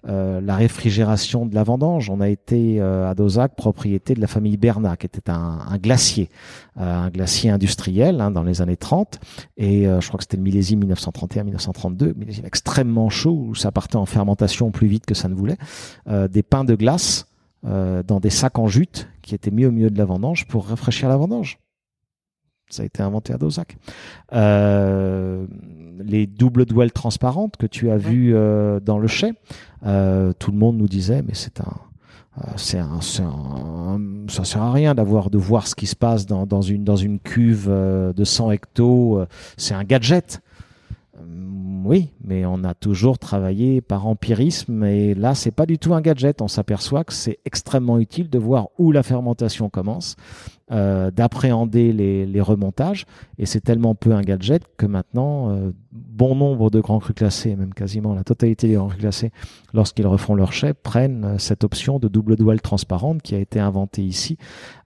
la réfrigération de la vendange. On a été à Dozac propriété de la famille Bernat, qui était un, un glacier, un glacier industriel hein, dans les années 30. Et je crois que c'était le millésime 1931-1932, millésime extrêmement chaud où ça partait en fermentation plus vite que ça ne voulait euh, des pains de glace euh, dans des sacs en jute qui étaient mis au milieu de la vendange pour rafraîchir la vendange. Ça a été inventé à Dozac. Euh, les doubles douelles transparentes que tu as vues dans le chai, tout le monde nous disait, mais c'est un, c'est un, ça sert à rien d'avoir de voir ce qui se passe dans, dans une dans une cuve de 100 hectos. C'est un gadget. Oui, mais on a toujours travaillé par empirisme et là, c'est pas du tout un gadget. On s'aperçoit que c'est extrêmement utile de voir où la fermentation commence, euh, d'appréhender les, remontages et c'est tellement peu un gadget que maintenant, euh, bon nombre de grands crus classés, même quasiment la totalité des grands crus classés, lorsqu'ils refont leur chai, prennent euh, cette option de double douelle transparente qui a été inventée ici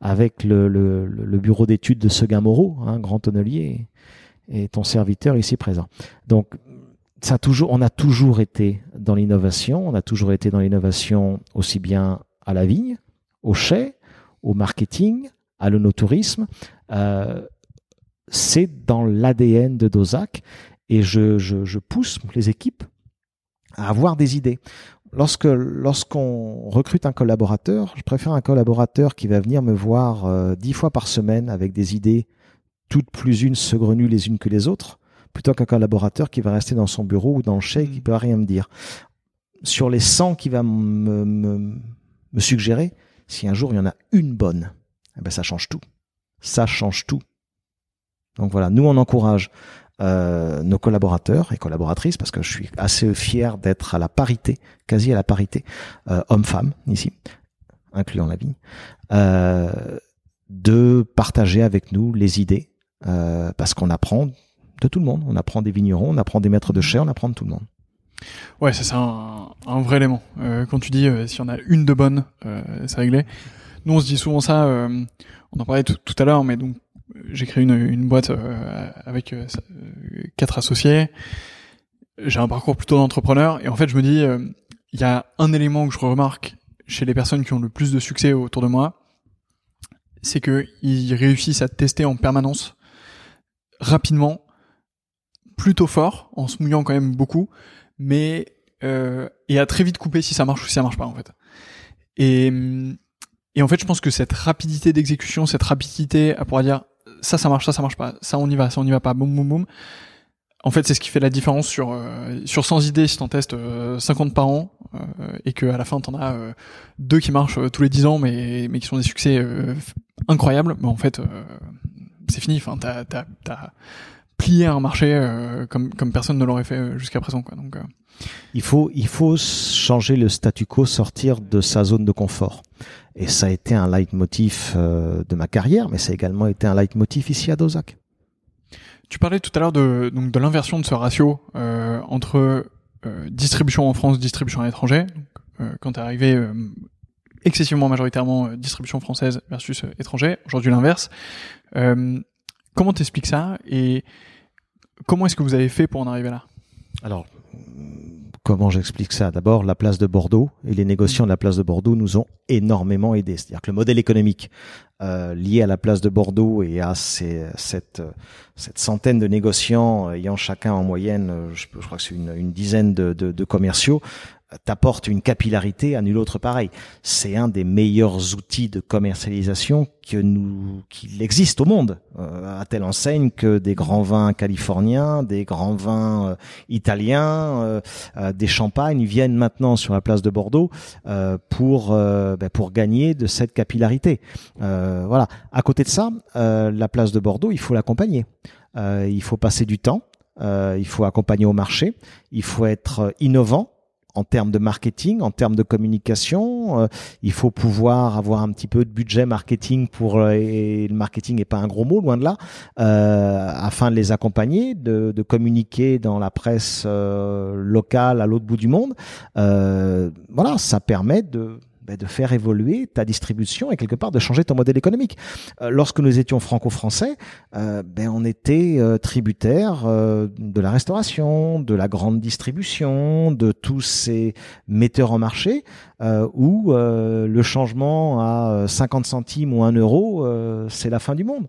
avec le, bureau d'études de Seguin Moreau, un grand tonnelier et ton serviteur ici présent. Donc ça toujours, on a toujours été dans l'innovation, on a toujours été dans l'innovation aussi bien à la vigne, au chai, au marketing, à l'onotourisme. Euh, c'est dans l'ADN de Dozac et je, je, je, pousse les équipes à avoir des idées. Lorsque lorsqu'on recrute un collaborateur, je préfère un collaborateur qui va venir me voir euh, dix fois par semaine avec des idées toutes plus unes saugrenues les unes que les autres, plutôt qu'un collaborateur qui va rester dans son bureau ou dans le chèque qui mm. peut rien me dire. Sur les 100 qui va me, me, me suggérer, si un jour il y en a une bonne, eh ben ça change tout. Ça change tout. Donc voilà, nous on encourage euh, nos collaborateurs et collaboratrices, parce que je suis assez fier d'être à la parité, quasi à la parité, euh, homme-femme ici, incluant la vigne, euh, de partager avec nous les idées, euh, parce qu'on apprend de tout le monde. On apprend des vignerons, on apprend des maîtres de chais, on apprend de tout le monde. Ouais, c'est ça un, un, vrai élément. Euh, quand tu dis euh, si on a une de bonne, euh, c'est réglé. Nous, on se dit souvent ça. Euh, on en parlait tout, à l'heure, mais donc j'ai créé une, une boîte avec quatre associés. J'ai un parcours plutôt d'entrepreneur et en fait, je me dis, il y a un élément que je remarque chez les personnes qui ont le plus de succès autour de moi, c'est que ils réussissent à tester en permanence, rapidement, plutôt fort, en se mouillant quand même beaucoup, mais euh, et à très vite couper si ça marche ou si ça marche pas en fait. Et, et en fait, je pense que cette rapidité d'exécution, cette rapidité à pouvoir dire ça, ça marche, ça, ça marche pas, ça, on y va, ça, on y va pas, boum, boum, boum. En fait, c'est ce qui fait la différence sur euh, sur 100 idées si t'en testes 50 par an euh, et que à la fin t'en as euh, deux qui marchent tous les 10 ans mais mais qui sont des succès incroyables. Mais en fait, c'est fini. Enfin, t'as t'as t'as plier un marché euh, comme comme personne ne l'aurait fait euh, jusqu'à présent quoi. Donc euh. il faut il faut changer le statu quo, sortir de sa zone de confort. Et ça a été un leitmotiv de ma carrière, mais ça a également été un leitmotiv ici à Dozac. Tu parlais tout à l'heure de donc de l'inversion de ce ratio entre distribution en France, distribution à l'étranger. quand tu es arrivé excessivement majoritairement distribution française versus étranger, aujourd'hui l'inverse. Comment t'expliques ça et comment est-ce que vous avez fait pour en arriver là? Alors, comment j'explique ça? D'abord, la place de Bordeaux et les négociants de la place de Bordeaux nous ont énormément aidés. C'est-à-dire que le modèle économique euh, lié à la place de Bordeaux et à ces, cette, cette centaine de négociants ayant chacun en moyenne, je, crois que c'est une, dizaine de commerciaux, t'apporte une capillarité à nul autre pareil. C'est un des meilleurs outils de commercialisation que nous qu'il existe au monde, euh, à telle enseigne que des grands vins californiens, des grands vins euh, italiens, euh, euh, des champagnes viennent maintenant sur la place de Bordeaux pour ben pour gagner de cette capillarité. voilà. À côté de ça, la place de Bordeaux, il faut l'accompagner. il faut passer du temps. il faut accompagner au marché. Il faut être innovant en termes de marketing, en termes de communication. Euh, il faut pouvoir avoir un petit peu de budget marketing pour euh, et le marketing n'est pas un gros mot loin de là, euh, afin de les accompagner, de, communiquer dans la presse locale à l'autre bout du monde. voilà, ça permet de de faire évoluer ta distribution et quelque part de changer ton modèle économique. Euh, lorsque nous étions franco-français, euh, ben, on était euh, tributaire de la restauration, de la grande distribution, de tous ces metteurs en marché où le changement à 50 centimes ou 1 euro, c'est la fin du monde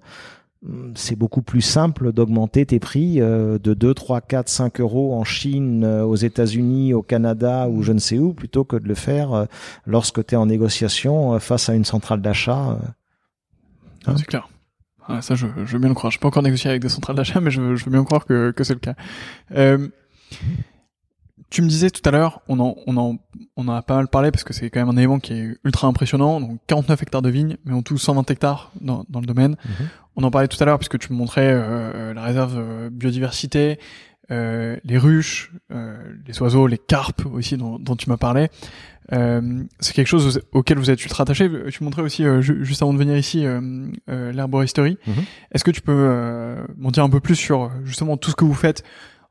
c'est beaucoup plus simple d'augmenter tes prix euh, de 2, 3, 4, 5 euros en Chine, euh, aux États-Unis, au Canada ou je ne sais où, plutôt que de le faire euh, lorsque tu es en négociation face à une centrale d'achat. Hein? c'est clair. ça, je, je, veux bien le croire. Je peux pas encore négocier avec des centrales d'achat, mais je, veux bien croire que c'est le cas. Tu me disais tout à l'heure, on en, on en, on en a pas mal parlé parce que c'est quand même un élément qui est ultra impressionnant. Donc 49 hectares de vignes, mais en tout 120 hectares dans, dans le domaine. Mhm. On en parlait tout à l'heure puisque tu me montrais euh, euh, la réserve euh, biodiversité, les ruches, les oiseaux, les carpes aussi dont, dont tu m'as parlé. c'est quelque chose auquel vous êtes ultra attaché. Tu montrais aussi juste avant de venir ici l'herboristerie. Mhm. Est-ce que tu peux m'en dire un peu plus sur justement tout ce que vous faites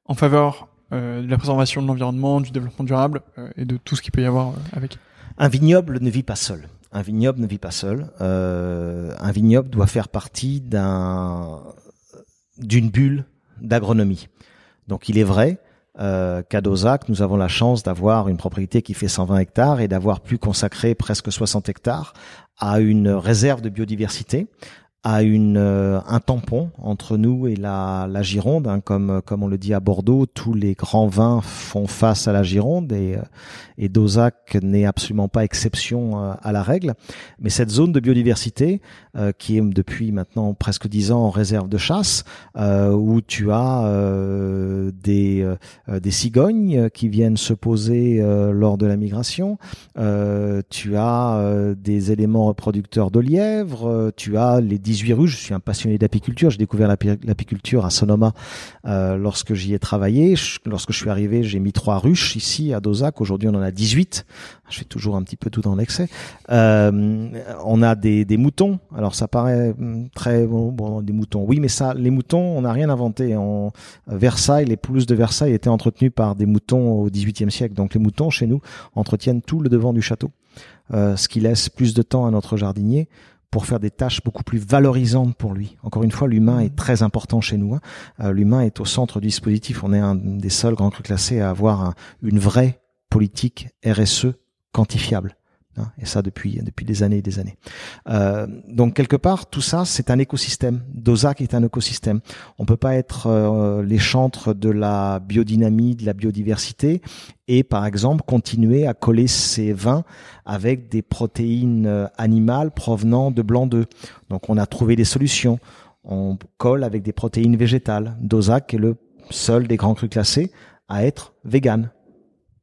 en faveur de la préservation de l'environnement, du développement durable et de tout ce qu'il peut y avoir avec Un vignoble ne vit pas seul un vignoble ne vit pas seul. Euh, un vignoble doit faire partie d'un d'une bulle d'agronomie. Donc il est vrai euh, qu'à Dozac, nous avons la chance d'avoir une propriété qui fait 120 hectares et d'avoir pu consacrer presque 60 hectares à une réserve de biodiversité, à une euh, un tampon entre nous et la, la Gironde, hein, comme comme on le dit à Bordeaux, tous les grands vins font face à la Gironde et euh, et Dozac n'est absolument pas exception euh, à la règle. Mais cette zone de biodiversité qui est depuis maintenant presque dix ans en réserve de chasse, où tu as des des cigognes qui viennent se poser lors de la migration, tu as des éléments reproducteurs de lièvres, tu as les 18 ruches. Je suis un passionné d'apiculture. J'ai découvert l'apiculture à Sonoma euh, lorsque j'y ai travaillé. lorsque je suis arrivé, j'ai mis trois ruches ici à Dozac. Aujourd'hui, on en a 18. Je fais toujours un petit peu tout dans l'excès. Euh, on a des, moutons. Alors ça paraît hum, très bon, des moutons. Oui, mais ça, les moutons, on n'a rien inventé. En Versailles, les pelouses de Versailles étaient entretenues par des moutons au XVIIIe siècle. Donc les moutons chez nous entretiennent tout le devant du château, euh, ce qui laisse plus de temps à notre jardinier pour faire des tâches beaucoup plus valorisantes pour lui. Encore une fois, l'humain est très important chez nous. Hein. Euh, l'humain est au centre du dispositif. On est un des seuls grands crus classés à avoir une vraie politique RSE quantifiable. Hein, et ça depuis depuis des années et des années. Euh, donc quelque part, tout ça, c'est un écosystème. Dozac est un écosystème. On peut pas être euh, les chantres de la biodynamie, de la biodiversité, et par exemple continuer à coller ces vins avec des protéines euh, animales provenant de blanc d'œufs. Donc on a trouvé des solutions. On colle avec des protéines végétales. Dozac est le seul des grands crus classés à être vegan.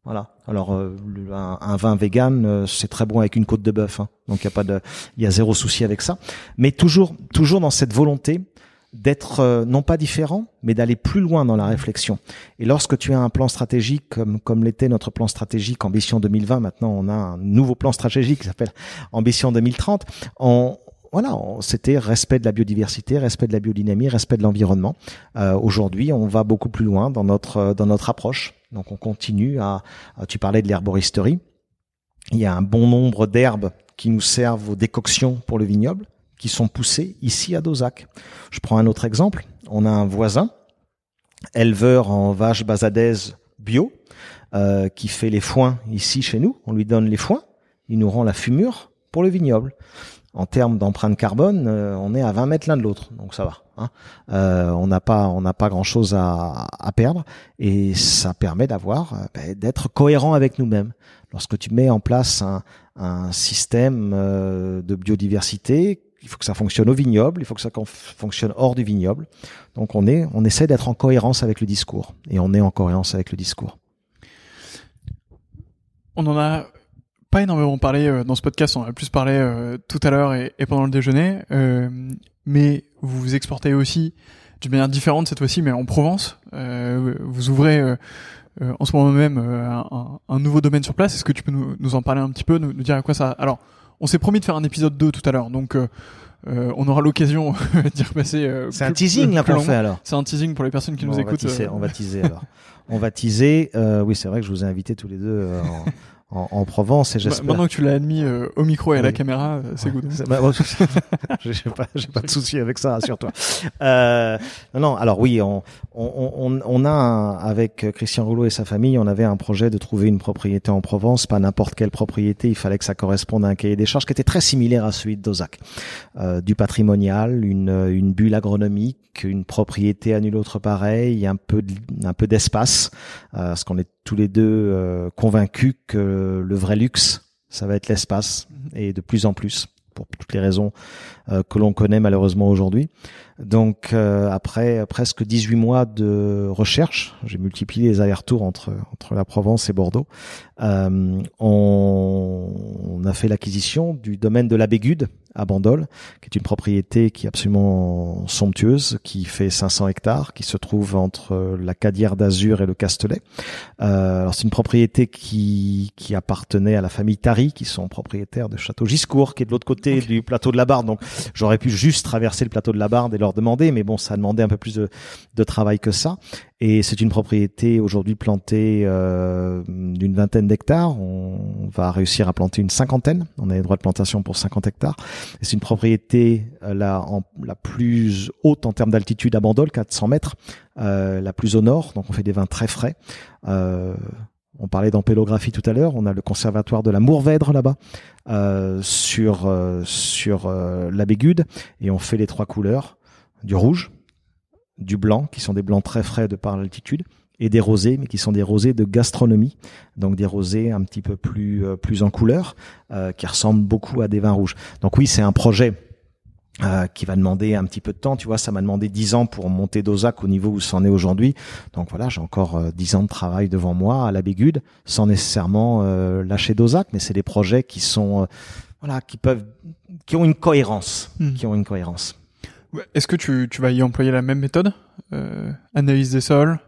Voilà. Alors euh, un, vin vegan, euh, c'est très bon avec une côte de bœuf, hein. donc il y a pas de, il y a zéro souci avec ça. Mais toujours, toujours dans cette volonté d'être euh, non pas différent, mais d'aller plus loin dans la réflexion. Et lorsque tu as un plan stratégique comme comme l'était notre plan stratégique Ambition 2020, maintenant on a un nouveau plan stratégique qui s'appelle Ambition 2030. On, voilà, c'était respect de la biodiversité, respect de la biodynamie, respect de l'environnement. Aujourd'hui, on va beaucoup plus loin dans notre dans notre approche. Donc on continue à, tu parlais de l'herboristerie. Il y a un bon nombre d'herbes qui nous servent aux décoctions pour le vignoble, qui sont poussées ici à Dozac. Je prends un autre exemple. On a un voisin, éleveur en vaches basadaises bio, euh, qui fait les foins ici chez nous. On lui donne les foins, il nous rend la fumure pour le vignoble en termes d'empreinte carbone, euh, on est à 20 mètres l'un de l'autre, donc ça va. Hein. Euh, on n'a pas, on n'a pas grand chose à, à, perdre, et ça permet d'avoir, euh, ben, d'être cohérent avec nous-mêmes. Lorsque tu mets en place un, un système de biodiversité, il faut que ça fonctionne au vignoble, il faut que ça fonctionne hors du vignoble. Donc on est, on essaie d'être en cohérence avec le discours, et on est en cohérence avec le discours. On en a pas énormément parlé euh, dans ce podcast, on a plus parlé euh, tout à l'heure et, pendant le déjeuner, euh, mais vous vous exportez aussi d'une manière différente cette fois-ci, mais en Provence. vous ouvrez en ce moment même un, nouveau domaine sur place. Est-ce que tu peux nous, en parler un petit peu, nous, dire à quoi ça Alors, on s'est promis de faire un épisode 2 tout à l'heure, donc on aura l'occasion d'y repasser. c'est un teasing là pour fait alors. C'est un teasing pour les personnes qui nous écoutent. on va teaser alors. on va teaser. oui, c'est vrai que je vous ai invité tous les deux en, en, en Provence et j'espère. Maintenant que tu l'as admis euh, au micro et à la caméra, euh, c'est good. Bah, j'ai pas, j'ai pas de souci avec ça, rassure-toi. Euh, non. Alors oui, on, on, on, a avec Christian Rouleau et sa famille, on avait un projet de trouver une propriété en Provence, pas n'importe quelle propriété. Il fallait que ça corresponde à un cahier des charges qui était très similaire à celui de Dozac, euh, du patrimonial, une, une bulle agronomique, une propriété à nul autre pareil, un peu, un peu d'espace, euh, parce qu'on est tous les deux convaincus que le vrai luxe, ça va être l'espace, mhm. et de plus en plus, pour toutes les raisons que l'on connaît malheureusement aujourd'hui. Donc euh, après presque 18 mois de recherche, j'ai multiplié les allers-retours entre entre la Provence et Bordeaux. Euh, on, on, a fait l'acquisition du domaine de la Bégude à Bandol, qui est une propriété qui est absolument somptueuse, qui fait 500 hectares, qui se trouve entre la Cadière d'Azur et le Castelet. Euh, c'est une propriété qui, qui appartenait à la famille Tari, qui sont propriétaires de Château Giscourt, qui est de l'autre côté du plateau de la Barde. Donc j'aurais pu juste traverser le plateau de la Barde et leur demander, mais bon, ça a demandé un peu plus de, de travail que ça. Et c'est une propriété aujourd'hui plantée euh, d'une vingtaine d'hectares. On va réussir à planter une cinquantaine. On a les droits de plantation pour 50 hectares. C'est une propriété euh, la, en, la plus haute en termes d'altitude à Bandol, 400 mètres, euh, la plus au nord. Donc on fait des vins très frais. Euh, on parlait d'ampélographie tout à l'heure. On a le conservatoire de la Mourvèdre là-bas euh, sur sur la Bégude et on fait les trois couleurs du rouge, du blanc, qui sont des blancs très frais de par l'altitude, et des rosés, mais qui sont des rosés de gastronomie, donc des rosés un petit peu plus euh, plus en couleur, euh, qui ressemblent beaucoup à des vins rouges. Donc oui, c'est un projet euh, qui va demander un petit peu de temps. Tu vois, ça m'a demandé dix ans pour monter Dozac au niveau où c'en est aujourd'hui. Donc voilà, j'ai encore dix ans de travail devant moi à la Bégude, sans nécessairement lâcher Dozac, mais c'est des projets qui sont voilà, qui peuvent, qui ont une cohérence, Hmm. qui ont une cohérence. Est-ce que tu, tu vas y employer la même méthode euh, Analyse des sols,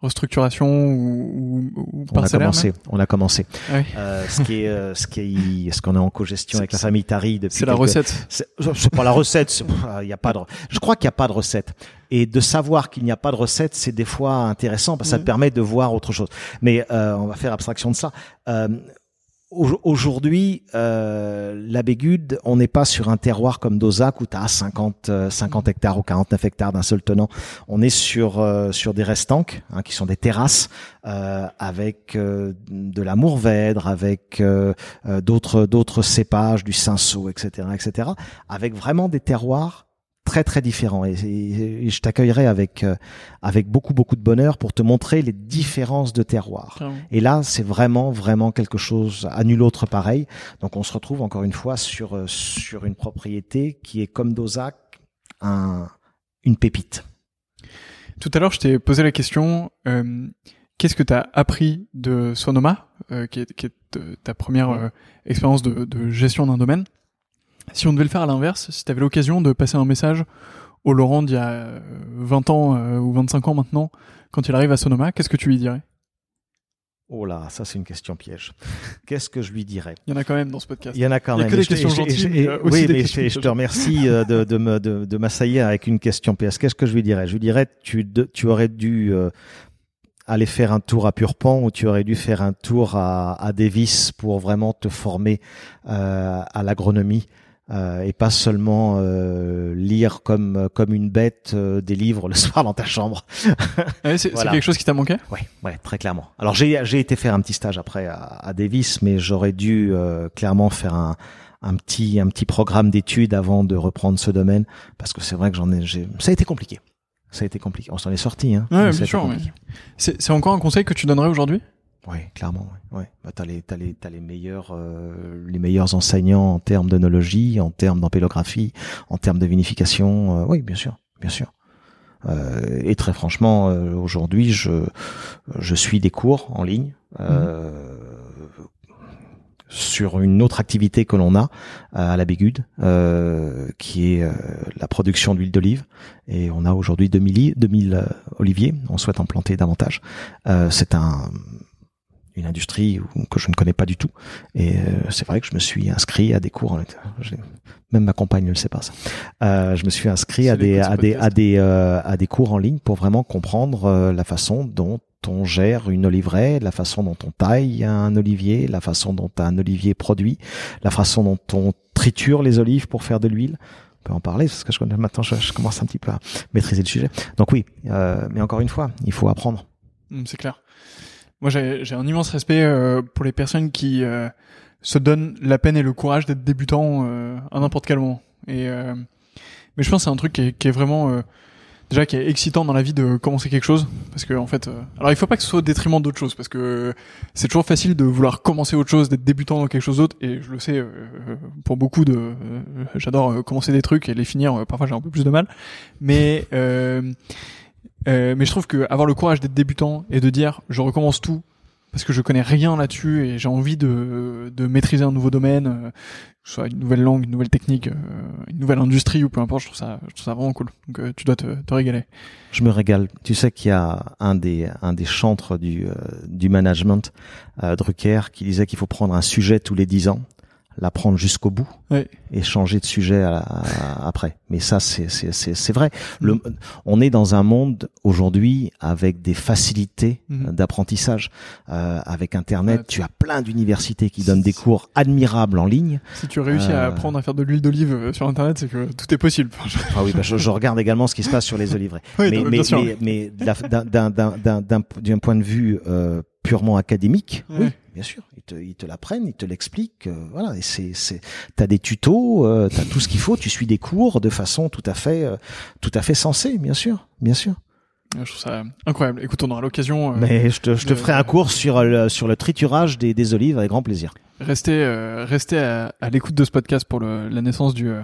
restructuration ou, ou, ou On a commencé, on a commencé. même Ouais. Euh, ce qui est, euh, ce qui est, ce qu'on est en co-gestion avec la famille Tari depuis. C'est la recette. C'est pas la recette. Il y a pas de. Je crois qu'il n'y a pas de recette. Et de savoir qu'il n'y a pas de recette, c'est des fois intéressant parce que ça Ouais. te permet de voir autre chose. Mais euh, on va faire abstraction de ça. Au- Aujourd'hui, euh, la Bégude, on n'est pas sur un terroir comme Dozac où tu as 50, euh, 50 hectares ou 49 hectares d'un seul tenant. On est sur euh, sur des restanques hein, qui sont des terrasses euh, avec euh, de la mourvèdre, avec euh, euh, d'autres d'autres cépages, du cinceau, etc., etc., avec vraiment des terroirs très très différents. Et, et- et je t'accueillerai avec euh, avec beaucoup beaucoup de bonheur pour te montrer les différences de. Carrément. Et là, c'est vraiment, vraiment quelque chose à nul autre pareil. Donc, on se retrouve encore une fois sur euh, sur une propriété qui est comme Dozac, un, une pépite. Tout à l'heure, je t'ai posé la question euh, qu'est-ce que tu as appris de Sonoma, qui est, qui est ta première expérience de, de gestion d'un domaine? Si on devait le faire à l'inverse, si tu avais l'occasion de passer un message au Laurent d'il y a euh, 20 ans euh, ou 25 ans maintenant, quand il arrive à Sonoma, qu'est-ce que tu lui dirais? Oh là, ça c'est une question piège. Qu'est-ce que je lui dirais? Il y en a quand même dans ce podcast. Il y en a quand Il y a même. que des questions gentilles, mais aussi oui, des mais questions je, je te remercie euh, de, de me de, de m'assaillir avec une question PS. Qu'est-ce que je lui dirais? Je lui dirais tu de- tu aurais dû euh, aller faire un tour à Purpan ou tu aurais dû faire un tour à, à Davis pour vraiment te former euh, à l'agronomie. Euh, et pas seulement euh, lire comme comme une bête euh, des livres le soir dans ta chambre. Ouais, c'est Voilà. quelque chose qui t'a manqué? Ouais, ouais, très clairement. Alors j'ai j'ai été faire un petit stage après à, à Davis, mais j'aurais dû euh, clairement faire un un petit un petit programme d'études avant de reprendre ce domaine parce que c'est vrai que j'en ai j'ai ça a été compliqué. Ça a été compliqué. On s'en est sorti hein. Ouais, bien sûr. C'est c'est encore un conseil que tu donnerais aujourd'hui? Oui, clairement. Ouais. ouais. Bah, t'as les t'as les t'as les meilleurs euh, les meilleurs enseignants en termes d'œnologie, en termes d'ampélographie, en termes de vinification. euh, oui, bien sûr, bien sûr. Euh, et très franchement, euh, aujourd'hui, je je suis des cours en ligne. Euh, sur une autre activité que l'on a à la Bégude, euh, qui est euh, la production d'huile d'olive. Et on a aujourd'hui 2000, li- 2000 euh, oliviers. On souhaite en planter davantage. Euh, c'est un une industrie que je ne connais pas du tout. Et euh, c'est vrai que je me suis inscrit à des cours. Même ma compagne ne le sait pas ça. Euh, je me suis inscrit à des à des à des euh, à des cours en ligne pour vraiment comprendre euh, la façon dont on gère une oliveraie, la façon dont on taille un olivier, la façon dont un olivier produit, la façon dont on triture les olives pour faire de l'huile. On peut en parler parce que je, connais- maintenant je, je commence un petit peu à maîtriser le sujet. Donc oui, mais encore une fois, il faut apprendre. Mm, C'est clair. Moi, j'ai un immense respect euh, pour les personnes qui euh, se donnent la peine et le courage d'être débutants euh, à n'importe quel moment. Et euh, mais je pense que c'est un truc qui est, qui est vraiment euh, déjà qui est excitant dans la vie de commencer quelque chose parce que en fait, euh, alors il faut pas que ce soit au détriment d'autres choses parce que c'est toujours facile de vouloir commencer autre chose, d'être débutant dans quelque chose d'autre. Et je le sais euh, pour beaucoup de, euh, j'adore euh, commencer des trucs et les finir. euh, parfois j'ai un peu plus de mal, mais euh, mais je trouve que avoir le courage d'être débutant et de dire je recommence tout parce que je connais rien là-dessus et j'ai envie de, de maîtriser un nouveau domaine, euh, que soit une nouvelle langue, une nouvelle technique, euh, une nouvelle industrie ou peu importe, je trouve ça, je trouve ça vraiment cool. Donc tu dois te, te régaler. Je me régale. Tu sais qu'il y a un des un des chantres du du management, euh, Drucker, qui disait qu'il faut prendre un sujet tous les dix ans, l'apprendre jusqu'au bout Ouais. et changer de sujet à la- à- après. Mais ça, c'est c'est c'est c'est vrai. Le, on est dans un monde aujourd'hui avec des facilités Mhm. d'apprentissage. Euh, avec Internet, Ouais. tu as plein d'universités qui donnent des cours admirables en ligne. Si tu réussis à Euh. apprendre à faire de l'huile d'olive euh, sur internet, c'est que tout est possible. Ah oui, bah, je, je regarde également ce qui se passe sur les oliveraies. Oui, mais, mais mais, mais, la- d'un point de vue euh, purement académique, Ouais. oui, bien sûr, ils te, ils te l'apprennent, ils te l'expliquent, euh, voilà, et c'est, c'est, t'as des tutos, euh, t'as tout ce qu'il faut, tu suis des cours de façon tout à fait, euh, tout à fait sensée, bien sûr, bien sûr. Je trouve ça incroyable. Écoute, on aura l'occasion. euh, Mais je te, je te de- ferai un cours sur le, sur le triturage des, des olives avec grand plaisir. Restez, euh, restez à, à l'écoute de ce podcast pour le, la naissance du, euh,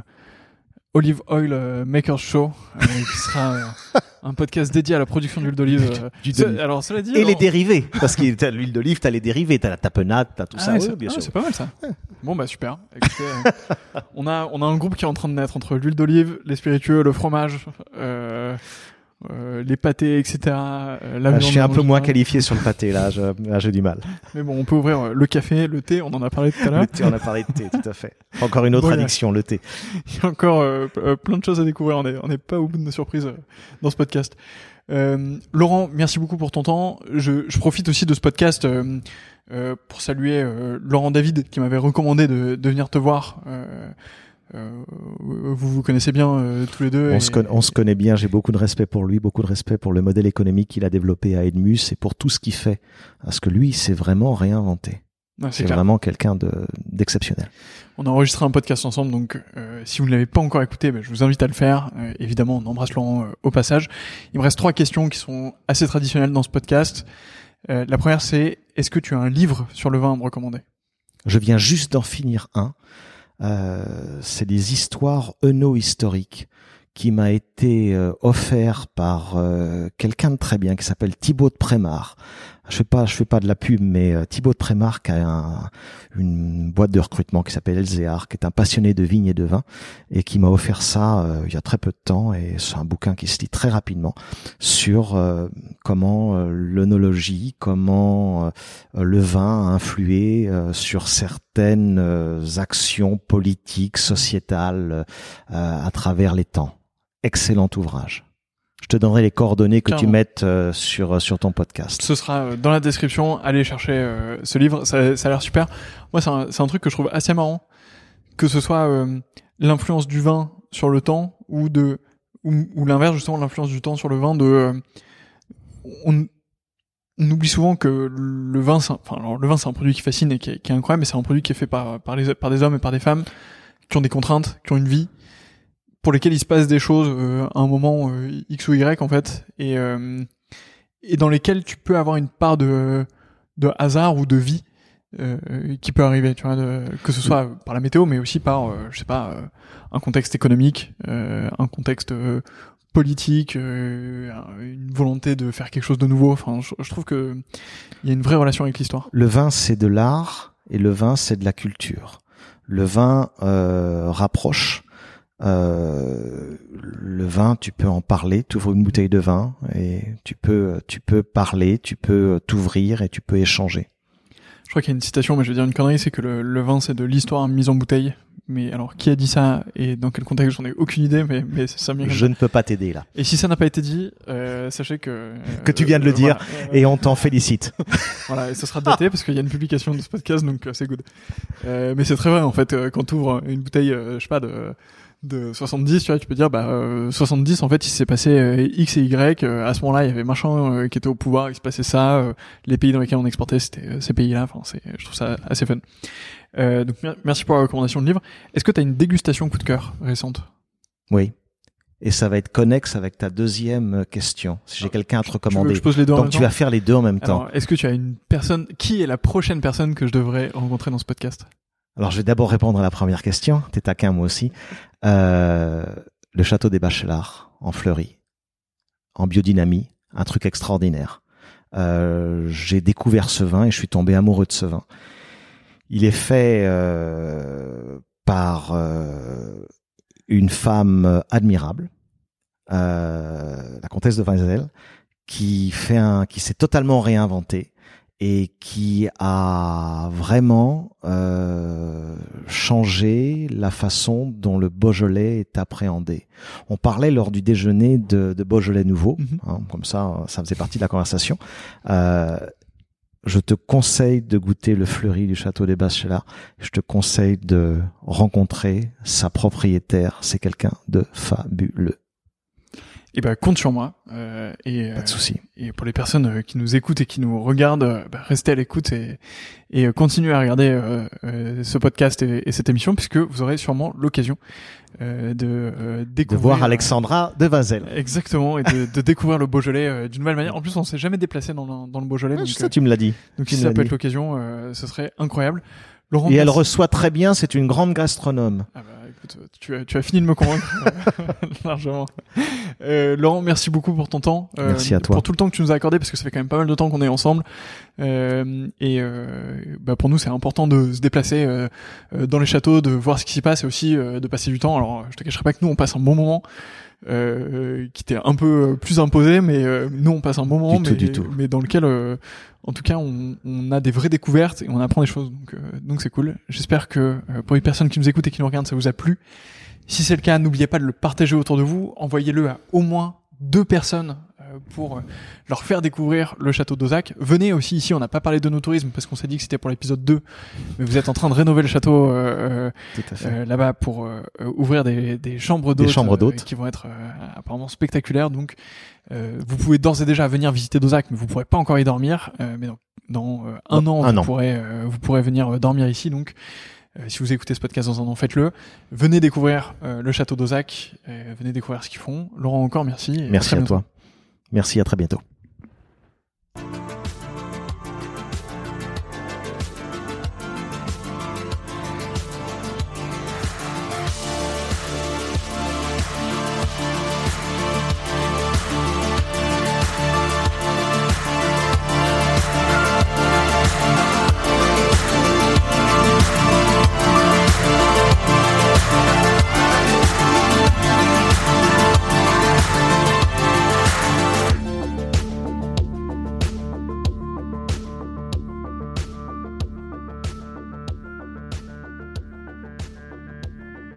Olive Oil euh, Makers Show, euh, qui sera euh, un podcast dédié à la production d'huile d'olive. euh. Ce- alors, cela dit, Et les dérivés, parce que t'as l'huile d'olive, t'as les dérivés, t'as la tapenade, t'as tout Ah ça, ouais, oui, c'est bien ah, sûr. c'est pas mal ça. Bon bah super. Écoutez, on a on a un groupe qui est en train de naître entre l'huile d'olive, les spiritueux, le fromage, euh, les pâtés, etc. euh, la Ah, je suis un peu moins qualifié sur le pâté, là, j'ai du mal. Mais bon, on peut ouvrir euh, le café, le thé, on en a parlé tout à l'heure. Le thé, on a parlé de thé, tout à fait. Encore une autre addiction, le thé. Il y a encore euh, plein de choses à découvrir. On est, on n'est pas au bout de nos surprises dans ce podcast. Euh, Laurent, merci beaucoup pour ton temps. Je, je profite aussi de ce podcast pour saluer euh, Laurent David qui m'avait recommandé de, de venir te voir. Euh, vous vous connaissez bien euh, tous les deux. On et- se, on se connaît bien, j'ai beaucoup de respect pour lui, beaucoup de respect pour le modèle économique qu'il a développé à Edmus et pour tout ce qu'il fait. Parce que lui, il s'est vraiment réinventé. C'est vraiment quelqu'un de d'exceptionnel. On a enregistré un podcast ensemble, donc euh, si vous ne l'avez pas encore écouté, ben, je vous invite à le faire. Euh, évidemment, on embrasse Laurent euh, au passage. Il me reste trois questions qui sont assez traditionnelles dans ce podcast. Euh, la première, c'est est-ce que tu as un livre sur le vin à me recommander? Je viens juste d'en finir un. Euh, c'est des histoires œno-historiques qui m'a été euh, offert par euh, quelqu'un de très bien qui s'appelle Thibaut de Prémar. Je fais pas, je fais pas de la pub, mais euh, Thibaut de Prémar qui a un- une boîte de recrutement qui s'appelle Elzéar, qui est un passionné de vignes et de vin, et qui m'a offert ça il y a très peu de temps. Et c'est un bouquin qui se lit très rapidement sur comment l'œnologie, comment le vin a influé sur certaines actions politiques, sociétales à travers les temps. Excellent ouvrage. Je te donnerai les coordonnées que tu mettes euh, sur sur ton podcast. Ce sera euh, dans la description. Allez chercher euh, ce livre, ça, ça a l'air super. Moi, c'est un, un truc que je trouve assez marrant, que ce soit euh, l'influence du vin sur le temps ou de ou, ou l'inverse justement l'influence du temps sur le vin. De euh, on, on oublie souvent que le vin, un- enfin alors, le vin c'est un produit qui fascine et qui est, qui est incroyable, mais c'est un produit qui est fait par par les par des hommes et par des femmes qui ont des contraintes, qui ont une vie pour lesquelles il se passe des choses euh, à un moment euh, X ou Y en fait et euh, et dans lesquels tu peux avoir une part de, de hasard ou de vie euh, qui peut arriver, tu vois, de- que ce soit par la météo, mais aussi par, je sais pas, un contexte économique, un contexte politique, euh, une volonté de faire quelque chose de nouveau. Enfin, je, je trouve que il y a une vraie relation avec l'histoire. Le vin, c'est de l'art et le vin, c'est de la culture. Le vin euh, rapproche. Euh, le vin, tu peux en parler. Tu ouvres une bouteille de vin et tu peux, tu peux parler, tu peux t'ouvrir et tu peux échanger. Je crois qu'il y a une citation, mais je vais dire une connerie, c'est que le, le vin c'est de l'histoire mise en bouteille. Mais alors, qui a dit ça et dans quel contexte J'en ai aucune idée, mais, mais c'est ça. Je ne peux pas t'aider là. Et si ça n'a pas été dit, euh, sachez que euh, Que tu viens de le dire. voilà, Et on t'en félicite. voilà, et ce sera daté parce qu'il y a une publication de ce podcast, donc euh, c'est good. Euh, mais c'est très vrai en fait, euh, quand tu ouvres une bouteille, euh, je sais pas de de 70, tu vois, tu peux dire bah euh, 70 en fait, il s'est passé euh, X et Y. euh, à ce moment-là, il y avait machin euh, qui était au pouvoir, il se passait ça. euh, les pays dans lesquels on exportait, c'était euh, ces pays-là. Enfin, c'est, je trouve ça assez fun. Euh, donc mer- merci pour la recommandation de livre. Est-ce que tu as une dégustation coup de cœur récente? Oui. Et ça va être connexe avec ta deuxième question. Si j'ai quelqu'un à te Tu recommander. je pose les deux en Donc même tu temps? vas faire les deux en même temps. Est-ce que tu as une personne qui est la prochaine personne que je devrais rencontrer dans ce podcast? Alors, je vais d'abord répondre à la première question. T'es taquin, moi aussi. Euh, le château des Bachelards, en Fleury, en biodynamie, un truc extraordinaire. Euh, j'ai découvert ce vin et je suis tombé amoureux de ce vin. Il est fait euh, par une femme admirable, la comtesse de Weizel, qui fait un, qui s'est totalement réinventée et qui a vraiment euh, changé la façon dont le Beaujolais est appréhendé. On parlait lors du déjeuner de, de Beaujolais nouveau, Mhm. hein, comme ça, ça faisait partie de la conversation. Euh, je te conseille de goûter le fleuri du château des Bachelards. Je te conseille de rencontrer sa propriétaire. C'est quelqu'un de fabuleux. Eh ben, compte sur moi. Euh, et, Pas de souci. et pour les personnes euh, qui nous écoutent et qui nous regardent, euh, bah, restez à l'écoute et, et euh, continuez à regarder euh, euh, ce podcast et, et cette émission puisque vous aurez sûrement l'occasion euh, de euh, De découvrir voir Alexandra de Vazel. Exactement, et de, de découvrir le Beaujolais euh, d'une nouvelle manière. En plus, on s'est jamais déplacé dans le, dans le Beaujolais, donc, Ça, euh, tu me l'as dit. donc tu si ça peut dit. être l'occasion, euh, ce serait incroyable. Laurent, Et elle reçoit très bien, c'est une grande gastronome. Ah bah, écoute, tu as, tu as fini de me convaincre largement. Euh, Laurent, merci beaucoup pour ton temps. Euh, merci à toi. Pour tout le temps que tu nous as accordé, parce que ça fait quand même pas mal de temps qu'on est ensemble. Euh, et euh, bah pour nous, c'est important de se déplacer euh, dans les châteaux, de voir ce qui s'y passe et aussi de passer du temps. Alors, je te cacherai pas que nous, on passe un bon moment. Euh, qui était un peu plus imposé, mais euh, nous on passe un bon moment, mais, mais dans lequel, en tout cas, on, on, a des vraies découvertes et on apprend des choses, donc donc c'est cool. J'espère que pour les personnes qui nous écoutent et qui nous regardent, ça vous a plu. Si c'est le cas, n'oubliez pas de le partager autour de vous. Envoyez-le à au moins deux personnes euh, pour euh, leur faire découvrir le château d'Ozac. Venez aussi ici, on n'a pas parlé de nos tourisme parce qu'on s'est dit que c'était pour l'épisode 2, mais vous êtes en train de rénover le château euh, euh là-bas pour ouvrir des, des chambres d'hôtes qui vont être apparemment spectaculaires. Donc vous pouvez d'ores et déjà venir visiter Dozac, mais vous pourrez pas encore y dormir. mais donc, dans un an, vous, Pourrez, vous pourrez venir dormir ici. Donc euh, si vous écoutez ce podcast dans un an, faites-le. Venez découvrir euh, le château d'Ozac. venez découvrir ce qu'ils font. Laurent, encore merci. Merci à, à toi. Merci, à très bientôt.